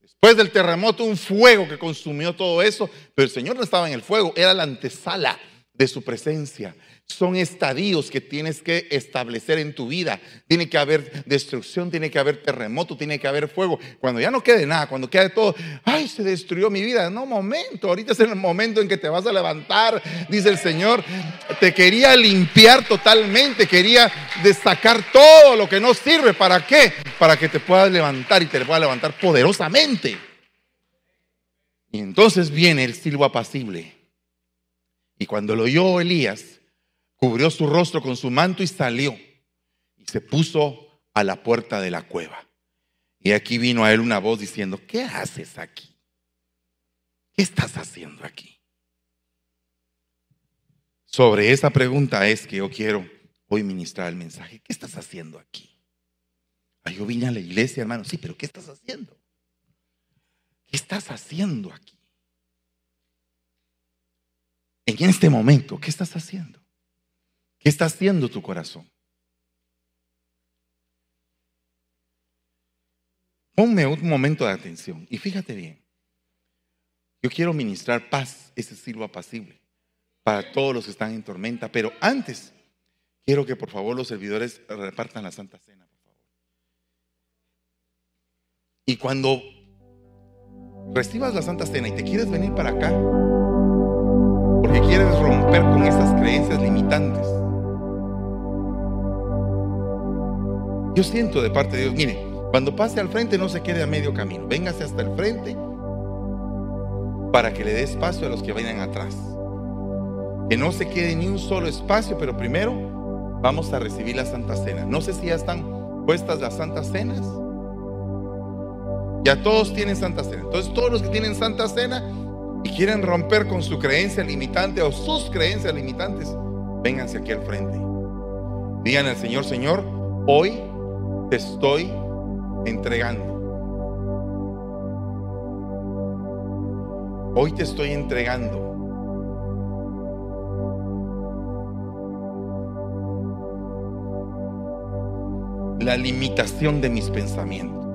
después del terremoto, un fuego que consumió todo eso, pero el Señor no estaba en el fuego, era la antesala de su presencia. Son estadios que tienes que establecer en tu vida. Tiene que haber destrucción, tiene que haber terremoto, tiene que haber fuego. Cuando ya no quede nada, cuando quede todo, ay, se destruyó mi vida. No, momento, ahorita es el momento en que te vas a levantar, dice el Señor. Te quería limpiar totalmente, quería destacar todo lo que no sirve. ¿Para qué? Para que te puedas levantar y te puedas levantar poderosamente. Y entonces viene el silbo apacible. Y cuando lo oyó Elías, cubrió su rostro con su manto y salió y se puso a la puerta de la cueva. Y aquí vino a él una voz diciendo, ¿qué haces aquí? ¿Qué estás haciendo aquí? Sobre esa pregunta es que yo quiero hoy ministrar el mensaje. ¿Qué estás haciendo aquí? yo vine a la iglesia, hermano. Sí, pero ¿qué estás haciendo? ¿Qué estás haciendo aquí? En este momento, ¿qué estás haciendo? ¿Qué está haciendo tu corazón? Ponme un momento de atención y fíjate bien. Yo quiero ministrar paz, ese sirvo apacible, para todos los que están en tormenta, pero antes quiero que por favor los servidores repartan la Santa Cena, por favor. Y cuando recibas la Santa Cena y te quieres venir para acá, porque quieres romper con esas creencias limitantes. Yo siento de parte de Dios, mire, cuando pase al frente no se quede a medio camino, véngase hasta el frente para que le dé espacio a los que vayan atrás. Que no se quede ni un solo espacio, pero primero vamos a recibir la Santa Cena. No sé si ya están puestas las Santas Cenas. Ya todos tienen Santa Cena. Entonces todos los que tienen Santa Cena y quieren romper con su creencia limitante o sus creencias limitantes, vénganse aquí al frente. Digan al Señor, Señor, hoy te estoy entregando. Hoy te estoy entregando la limitación de mis pensamientos.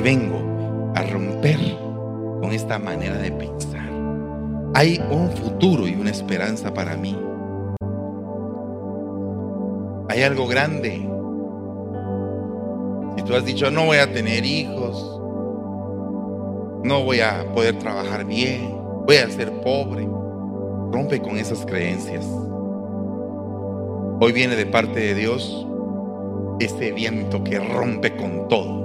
Vengo a romper con esta manera de pensar. Hay un futuro y una esperanza para mí. Hay algo grande. Si tú has dicho, no voy a tener hijos, no voy a poder trabajar bien, voy a ser pobre, rompe con esas creencias. Hoy viene de parte de Dios ese viento que rompe con todo.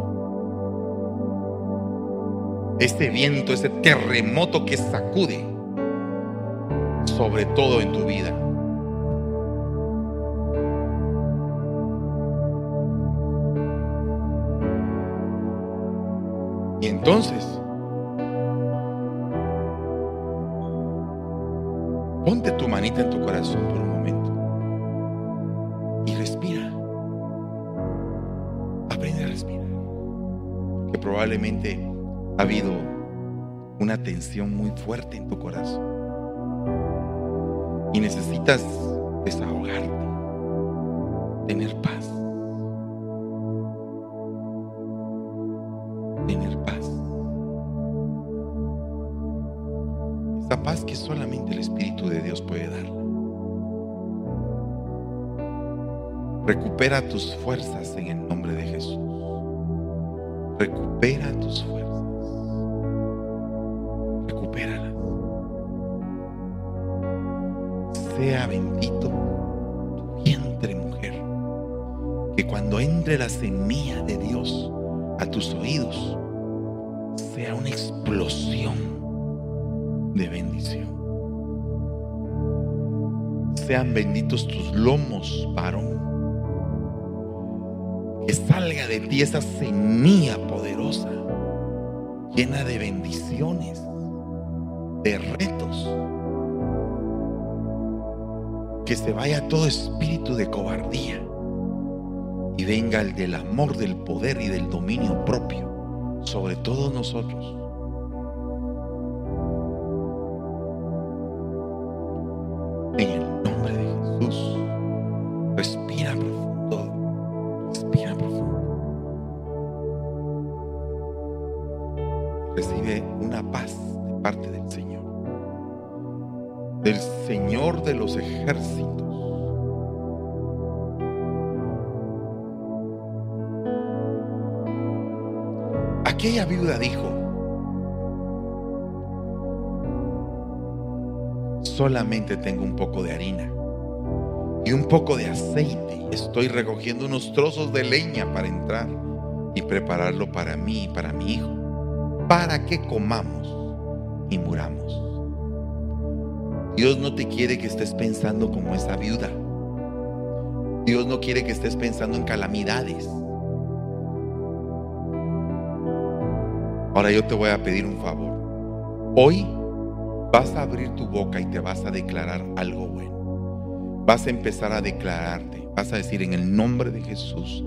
Ese viento, ese terremoto que sacude sobre todo en tu vida. Y entonces, ponte tu manita en tu corazón por un momento y respira. Aprende a respirar. Porque probablemente ha habido una tensión muy fuerte en tu corazón. Y necesitas desahogarte, tener paz. Tener paz. Esa paz que solamente el Espíritu de Dios puede dar. Recupera tus fuerzas en el nombre de Jesús. Recupera tus fuerzas. Sea bendito tu vientre, mujer. Que cuando entre la semilla de Dios a tus oídos, sea una explosión de bendición. Sean benditos tus lomos, varón que salga de ti esa semilla poderosa, llena de bendiciones, de retos. Que se vaya todo espíritu de cobardía y venga el del amor, del poder y del dominio propio sobre todos nosotros. En el nombre de Jesús, los ejércitos. Aquella viuda dijo, solamente tengo un poco de harina y un poco de aceite. Estoy recogiendo unos trozos de leña para entrar y prepararlo para mí y para mi hijo, para que comamos y muramos. Dios no te quiere que estés pensando como esa viuda. Dios no quiere que estés pensando en calamidades. Ahora yo te voy a pedir un favor. Hoy vas a abrir tu boca y te vas a declarar algo bueno. Vas a empezar a declararte. Vas a decir en el nombre de Jesús,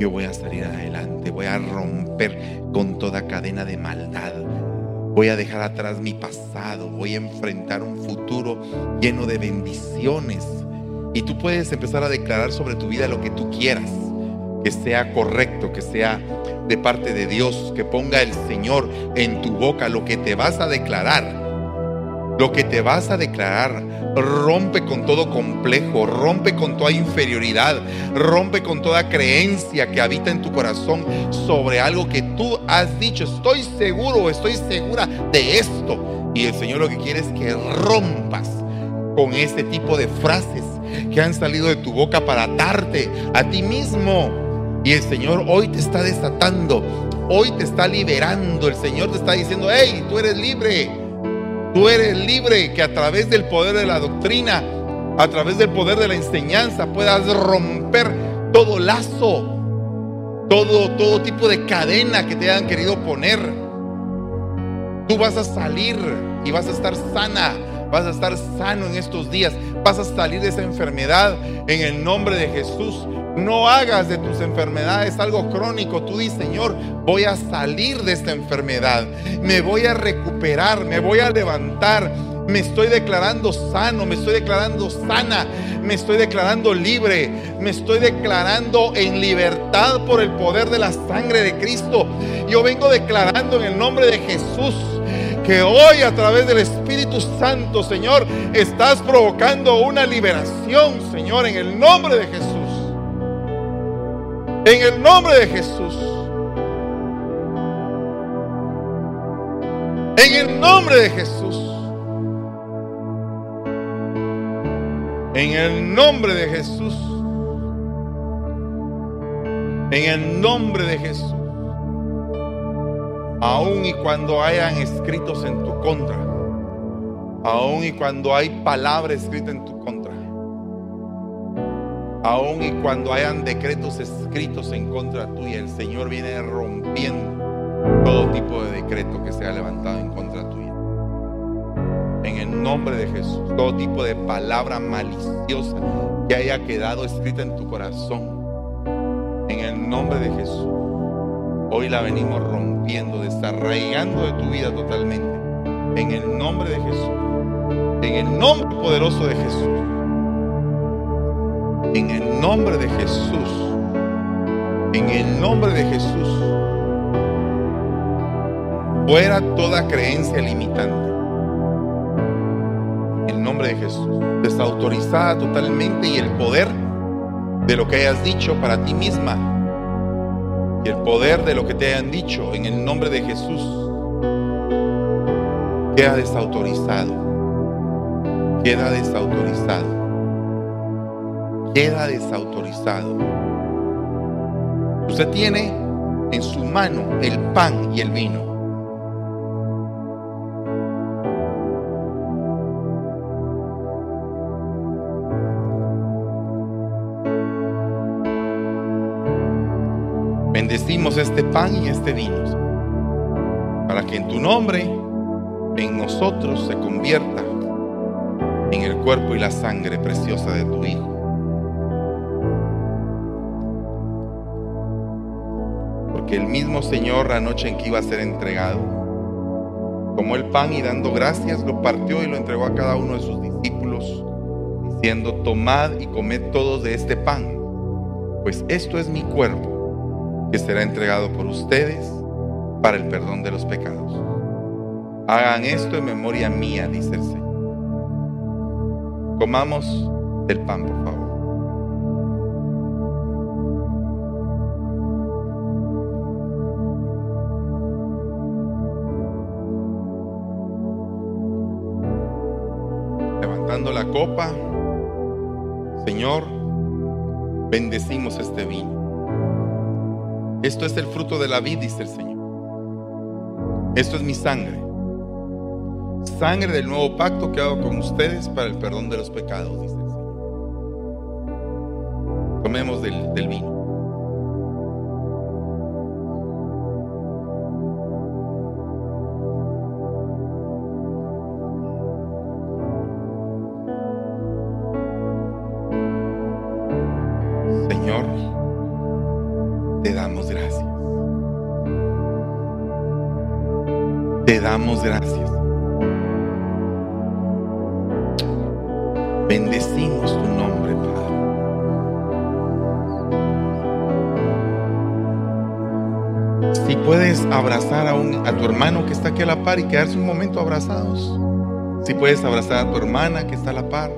yo voy a salir adelante. Voy a romper con toda cadena de maldad. Voy a dejar atrás mi pasado, voy a enfrentar un futuro lleno de bendiciones. Y tú puedes empezar a declarar sobre tu vida lo que tú quieras, que sea correcto, que sea de parte de Dios, que ponga el Señor en tu boca lo que te vas a declarar lo que te vas a declarar rompe con todo complejo, rompe con toda inferioridad, rompe con toda creencia que habita en tu corazón sobre algo que tú has dicho. Estoy seguro, estoy segura de esto. Y el Señor lo que quiere es que rompas con ese tipo de frases que han salido de tu boca para atarte a ti mismo. Y el Señor hoy te está desatando, hoy te está liberando. El Señor te está diciendo, hey, tú eres libre. Tú eres libre que a través del poder de la doctrina, a través del poder de la enseñanza, puedas romper todo lazo, todo, todo tipo de cadena que te hayan querido poner. Tú vas a salir y vas a estar sana, vas a estar sano en estos días, vas a salir de esa enfermedad en el nombre de Jesús. No hagas de tus enfermedades algo crónico. Tú dices, Señor, voy a salir de esta enfermedad. Me voy a recuperar, me voy a levantar. Me estoy declarando sano, me estoy declarando sana, me estoy declarando libre, me estoy declarando en libertad por el poder de la sangre de Cristo. Yo vengo declarando en el nombre de Jesús que hoy a través del Espíritu Santo, Señor, estás provocando una liberación, Señor, en el nombre de Jesús. En el nombre de Jesús. En el nombre de Jesús. En el nombre de Jesús. En el nombre de Jesús. Aun y cuando hayan escritos en tu contra. Aun y cuando hay palabras escritas en tu contra aun y cuando hayan decretos escritos en contra tuya, el Señor viene rompiendo todo tipo de decreto que se ha levantado en contra tuya. En el nombre de Jesús, todo tipo de palabra maliciosa que haya quedado escrita en tu corazón. En el nombre de Jesús, hoy la venimos rompiendo, desarraigando de tu vida totalmente. En el nombre de Jesús, en el nombre poderoso de Jesús. En el nombre de Jesús. En el nombre de Jesús. Fuera toda creencia limitante. En el nombre de Jesús. Desautorizada totalmente y el poder de lo que hayas dicho para ti misma. Y el poder de lo que te hayan dicho en el nombre de Jesús. Queda desautorizado. Queda desautorizado queda desautorizado. Usted tiene en su mano el pan y el vino. Bendecimos este pan y este vino para que en tu nombre, en nosotros, se convierta en el cuerpo y la sangre preciosa de tu Hijo. Que el mismo Señor la noche en que iba a ser entregado, tomó el pan y dando gracias lo partió y lo entregó a cada uno de sus discípulos, diciendo, tomad y comed todos de este pan, pues esto es mi cuerpo, que será entregado por ustedes para el perdón de los pecados. Hagan esto en memoria mía, dice el Señor. Comamos el pan, por favor. Copa, Señor, bendecimos este vino. Esto es el fruto de la vida, dice el Señor. Esto es mi sangre. Sangre del nuevo pacto que hago con ustedes para el perdón de los pecados, dice el Señor. Tomemos del, del vino. damos gracias. Te damos gracias. Bendecimos tu nombre, Padre. Si puedes abrazar a, un, a tu hermano que está aquí a la par y quedarse un momento abrazados. Si puedes abrazar a tu hermana que está a la par.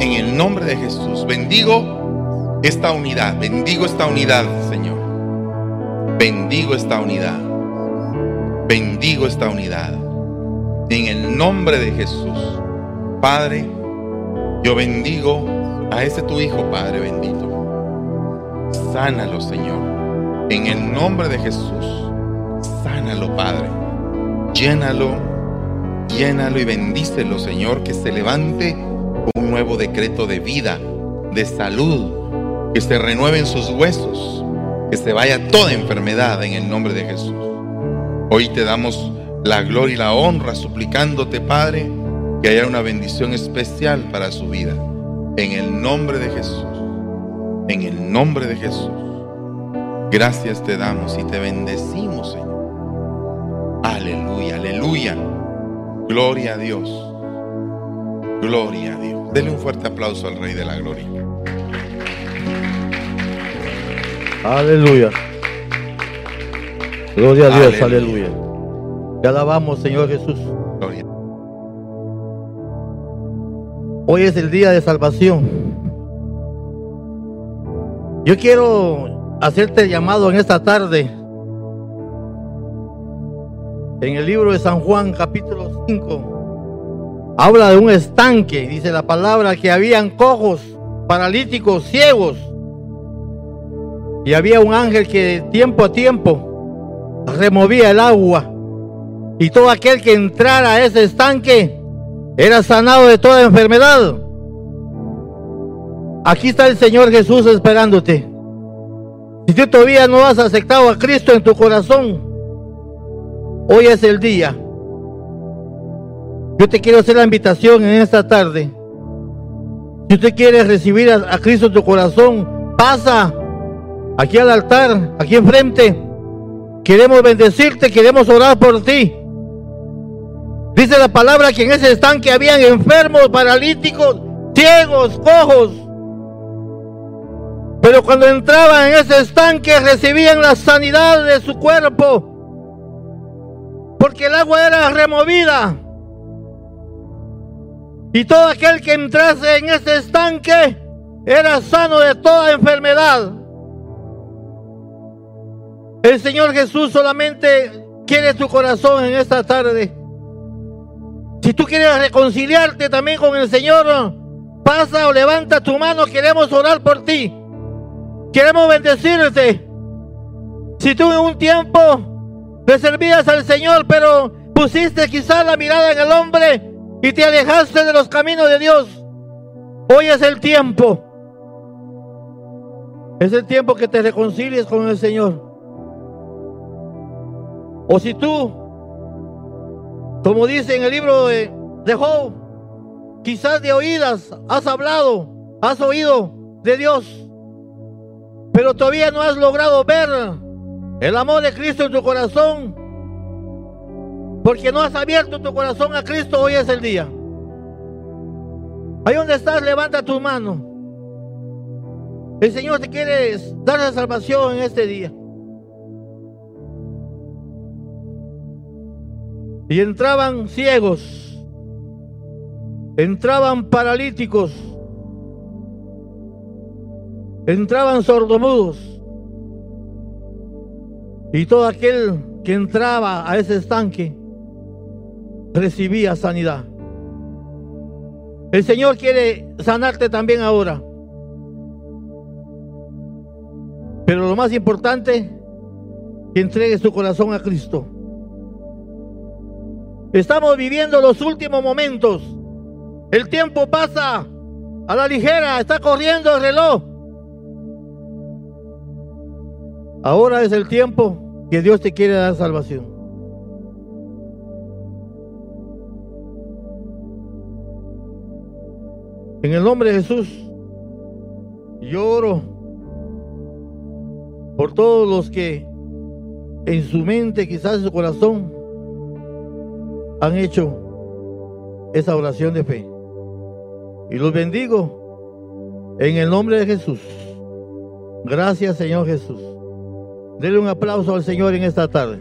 En el nombre de Jesús, bendigo esta unidad, bendigo esta unidad, Señor. Bendigo esta unidad. Bendigo esta unidad. En el nombre de Jesús. Padre, yo bendigo a ese tu Hijo, Padre bendito. Sánalo, Señor. En el nombre de Jesús. Sánalo, Padre. Llénalo, llénalo y bendícelo, Señor, que se levante un nuevo decreto de vida, de salud, que se renueven sus huesos, que se vaya toda enfermedad en el nombre de Jesús. Hoy te damos la gloria y la honra suplicándote, Padre, que haya una bendición especial para su vida. En el nombre de Jesús. En el nombre de Jesús. Gracias te damos y te bendecimos, Señor. Aleluya, aleluya. Gloria a Dios. Gloria a Dios. Dele un fuerte aplauso al Rey de la Gloria. Aleluya. Gloria a Dios, aleluya. Te alabamos, Señor Jesús. Gloria. Hoy es el día de salvación. Yo quiero hacerte llamado en esta tarde. En el libro de San Juan, capítulo 5, habla de un estanque, dice la palabra, que habían cojos, paralíticos, ciegos. Y había un ángel que tiempo a tiempo removía el agua. Y todo aquel que entrara a ese estanque era sanado de toda enfermedad. Aquí está el Señor Jesús esperándote. Si tú todavía no has aceptado a Cristo en tu corazón, hoy es el día. Yo te quiero hacer la invitación en esta tarde. Si usted quiere recibir a, a Cristo en tu corazón, pasa aquí al altar, aquí enfrente. Queremos bendecirte, queremos orar por ti. Dice la palabra que en ese estanque habían enfermos, paralíticos, ciegos, cojos. Pero cuando entraban en ese estanque recibían la sanidad de su cuerpo. Porque el agua era removida. Y todo aquel que entrase en ese estanque era sano de toda enfermedad. El Señor Jesús solamente quiere tu corazón en esta tarde. Si tú quieres reconciliarte también con el Señor, pasa o levanta tu mano, queremos orar por ti. Queremos bendecirte. Si tú en un tiempo le servías al Señor, pero pusiste quizás la mirada en el hombre y te alejaste de los caminos de Dios, hoy es el tiempo. Es el tiempo que te reconcilies con el Señor. O si tú, como dice en el libro de, de Job, quizás de oídas has hablado, has oído de Dios, pero todavía no has logrado ver el amor de Cristo en tu corazón, porque no has abierto tu corazón a Cristo, hoy es el día. Ahí donde estás, levanta tu mano. El Señor te quiere dar la salvación en este día. Y entraban ciegos, entraban paralíticos, entraban sordomudos. Y todo aquel que entraba a ese estanque recibía sanidad. El Señor quiere sanarte también ahora. Pero lo más importante, que entregues tu corazón a Cristo. Estamos viviendo los últimos momentos. El tiempo pasa a la ligera, está corriendo el reloj. Ahora es el tiempo que Dios te quiere dar salvación. En el nombre de Jesús, yo oro por todos los que en su mente, quizás en su corazón, han hecho esa oración de fe. Y los bendigo en el nombre de Jesús. Gracias Señor Jesús. Dele un aplauso al Señor en esta tarde.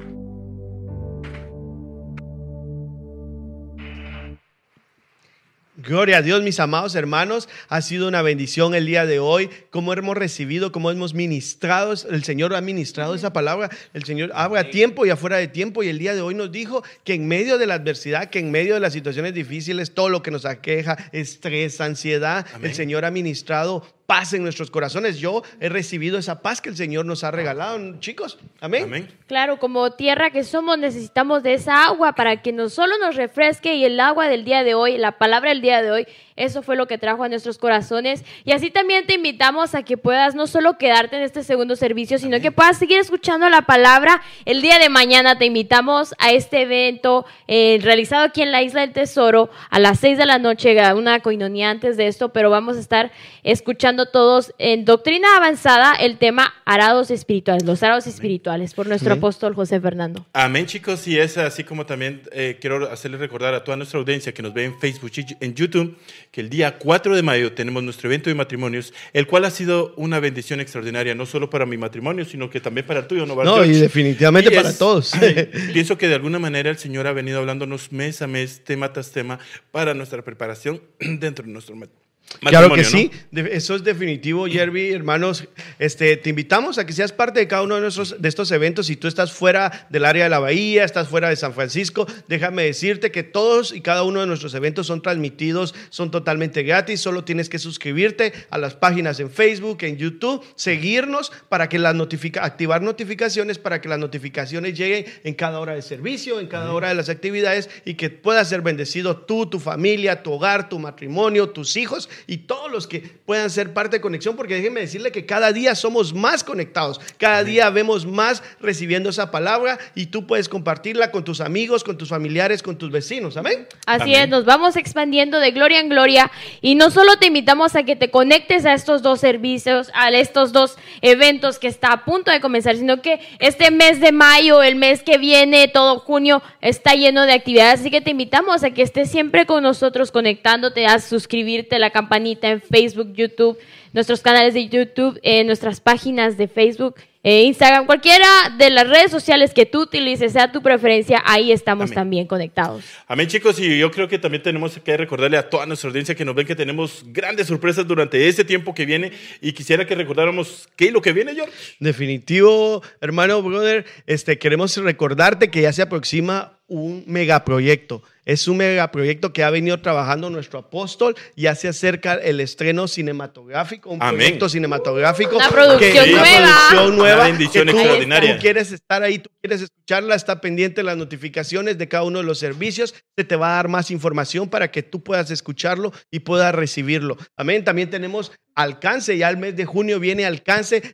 Gloria a Dios, mis amados hermanos. Ha sido una bendición el día de hoy. Cómo hemos recibido, cómo hemos ministrado. El Señor ha ministrado esa palabra. El Señor habla a tiempo y afuera de tiempo. Y el día de hoy nos dijo que en medio de la adversidad, que en medio de las situaciones difíciles, todo lo que nos aqueja, estrés, ansiedad, el Señor ha ministrado paz en nuestros corazones. Yo he recibido esa paz que el Señor nos ha regalado, chicos. Amén. Claro, como tierra que somos, necesitamos de esa agua para que no solo nos refresque y el agua del día de hoy, la palabra del día de hoy, eso fue lo que trajo a nuestros corazones. Y así también te invitamos a que puedas no solo quedarte en este segundo servicio, sino que puedas seguir escuchando la palabra. El día de mañana te invitamos a este evento eh, realizado aquí en la Isla del Tesoro a las 6 de la noche, una coinonía antes de esto, pero vamos a estar escuchando todos en doctrina avanzada el tema arados espirituales, los arados espirituales, por nuestro apóstol José Fernando. Amén, chicos. Y es así como también eh, quiero hacerles recordar a toda nuestra audiencia que nos ve en Facebook y en YouTube que el día 4 de mayo tenemos nuestro evento de matrimonios, el cual ha sido una bendición extraordinaria, no solo para mi matrimonio, sino que también para el tuyo, ¿no? No, y definitivamente para todos. pienso que de alguna manera el Señor ha venido hablándonos mes a mes, tema tras tema, para nuestra preparación dentro de nuestro matrimonio Claro que sí, eso es definitivo, Jerby, hermanos. Este, te invitamos a que seas parte de cada uno de, nuestros, de estos eventos. Si tú estás fuera del área de la Bahía, estás fuera de San Francisco, déjame decirte que todos y cada uno de nuestros eventos son transmitidos, son totalmente gratis. Solo tienes que suscribirte a las páginas en Facebook, en YouTube, seguirnos para que las notifica, activar notificaciones para que las notificaciones lleguen en cada hora de servicio, en cada hora de las actividades y que puedas ser bendecido tú, tu familia, tu hogar, tu matrimonio, tus hijos y todos los que puedan ser parte de conexión, porque déjenme decirle que cada día somos más conectados, cada día vemos más recibiendo esa palabra y tú puedes compartirla con tus amigos, con tus familiares, con tus vecinos. Amén. Así es, nos vamos expandiendo de gloria en gloria y no solo te invitamos a que te conectes a estos dos servicios, a estos dos eventos que está a punto de comenzar, sino que este mes de mayo, el mes que viene, todo junio, está lleno de actividades, así que te invitamos a que estés siempre con nosotros conectándote, a suscribirte a la campaña en Facebook, YouTube, nuestros canales de YouTube, en nuestras páginas de Facebook, e Instagram, cualquiera de las redes sociales que tú utilices, sea tu preferencia, ahí estamos también conectados. Amén, chicos, y yo creo que también tenemos que recordarle a toda nuestra audiencia que nos ven que tenemos grandes sorpresas durante ese tiempo que viene y quisiera que recordáramos qué es lo que viene, George. Definitivo, hermano, brother, este, queremos recordarte que ya se aproxima un megaproyecto. Es un megaproyecto que ha venido trabajando nuestro apóstol. Ya se acerca el estreno cinematográfico, un proyecto cinematográfico. Una producción nueva. Una producción nueva. Una bendición extraordinaria. Tú quieres estar ahí, tú quieres escucharla, está pendiente de las notificaciones de cada uno de los servicios. Se te va a dar más información para que tú puedas escucharlo y puedas recibirlo. Amén. También tenemos alcance. Ya el mes de junio viene alcance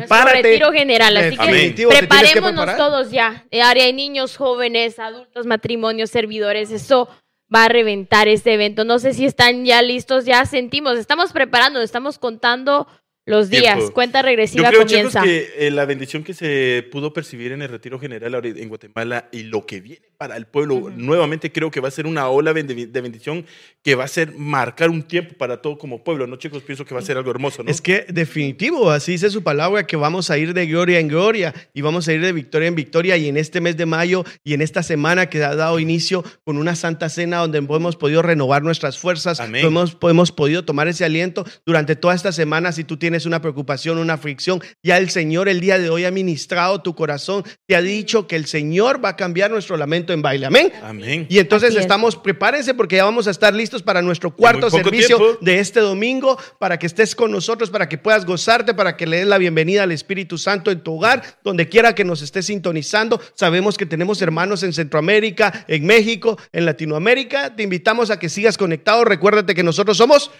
prepárate. retiro general, así que preparémonos todos ya. Área de niños, jóvenes, adultos, matrimonios, servidores, eso va a reventar este evento. No sé si están ya listos, ya sentimos, estamos preparando, estamos contando los días, cuenta regresiva Yo creo, comienza. que eh, la bendición que se pudo percibir en el retiro general en Guatemala y lo que viene para el pueblo, nuevamente creo que va a ser una ola de bendición que va a ser marcar un tiempo para todo como pueblo, ¿no, chicos? Pienso que va a ser algo hermoso, ¿no? Es que definitivo, así dice su palabra, que vamos a ir de gloria en gloria y vamos a ir de victoria en victoria y en este mes de mayo y en esta semana que ha dado inicio con una santa cena donde hemos podido renovar nuestras fuerzas, hemos, hemos podido tomar ese aliento durante toda esta semana, si tú tienes tienes una preocupación, una fricción, ya el Señor el día de hoy ha ministrado tu corazón, te ha dicho que el Señor va a cambiar nuestro lamento en baile. Amén. Amén. Y entonces estamos, prepárense porque ya vamos a estar listos para nuestro cuarto servicio de este domingo, para que estés con nosotros, para que puedas gozarte, para que le des la bienvenida al Espíritu Santo en tu hogar, donde quiera que nos estés sintonizando. Sabemos que tenemos hermanos en Centroamérica, en México, en Latinoamérica. Te invitamos a que sigas conectado. Recuérdate que nosotros somos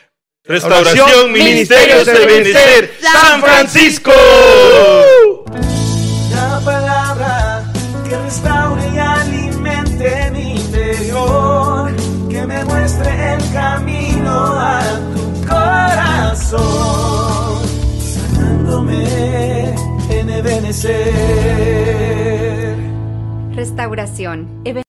Restauración, Ministerios de Bienestar, San Francisco. La palabra que restaure y alimente mi interior, que me muestre el camino a tu corazón, sanándome en el fenecer. Restauración.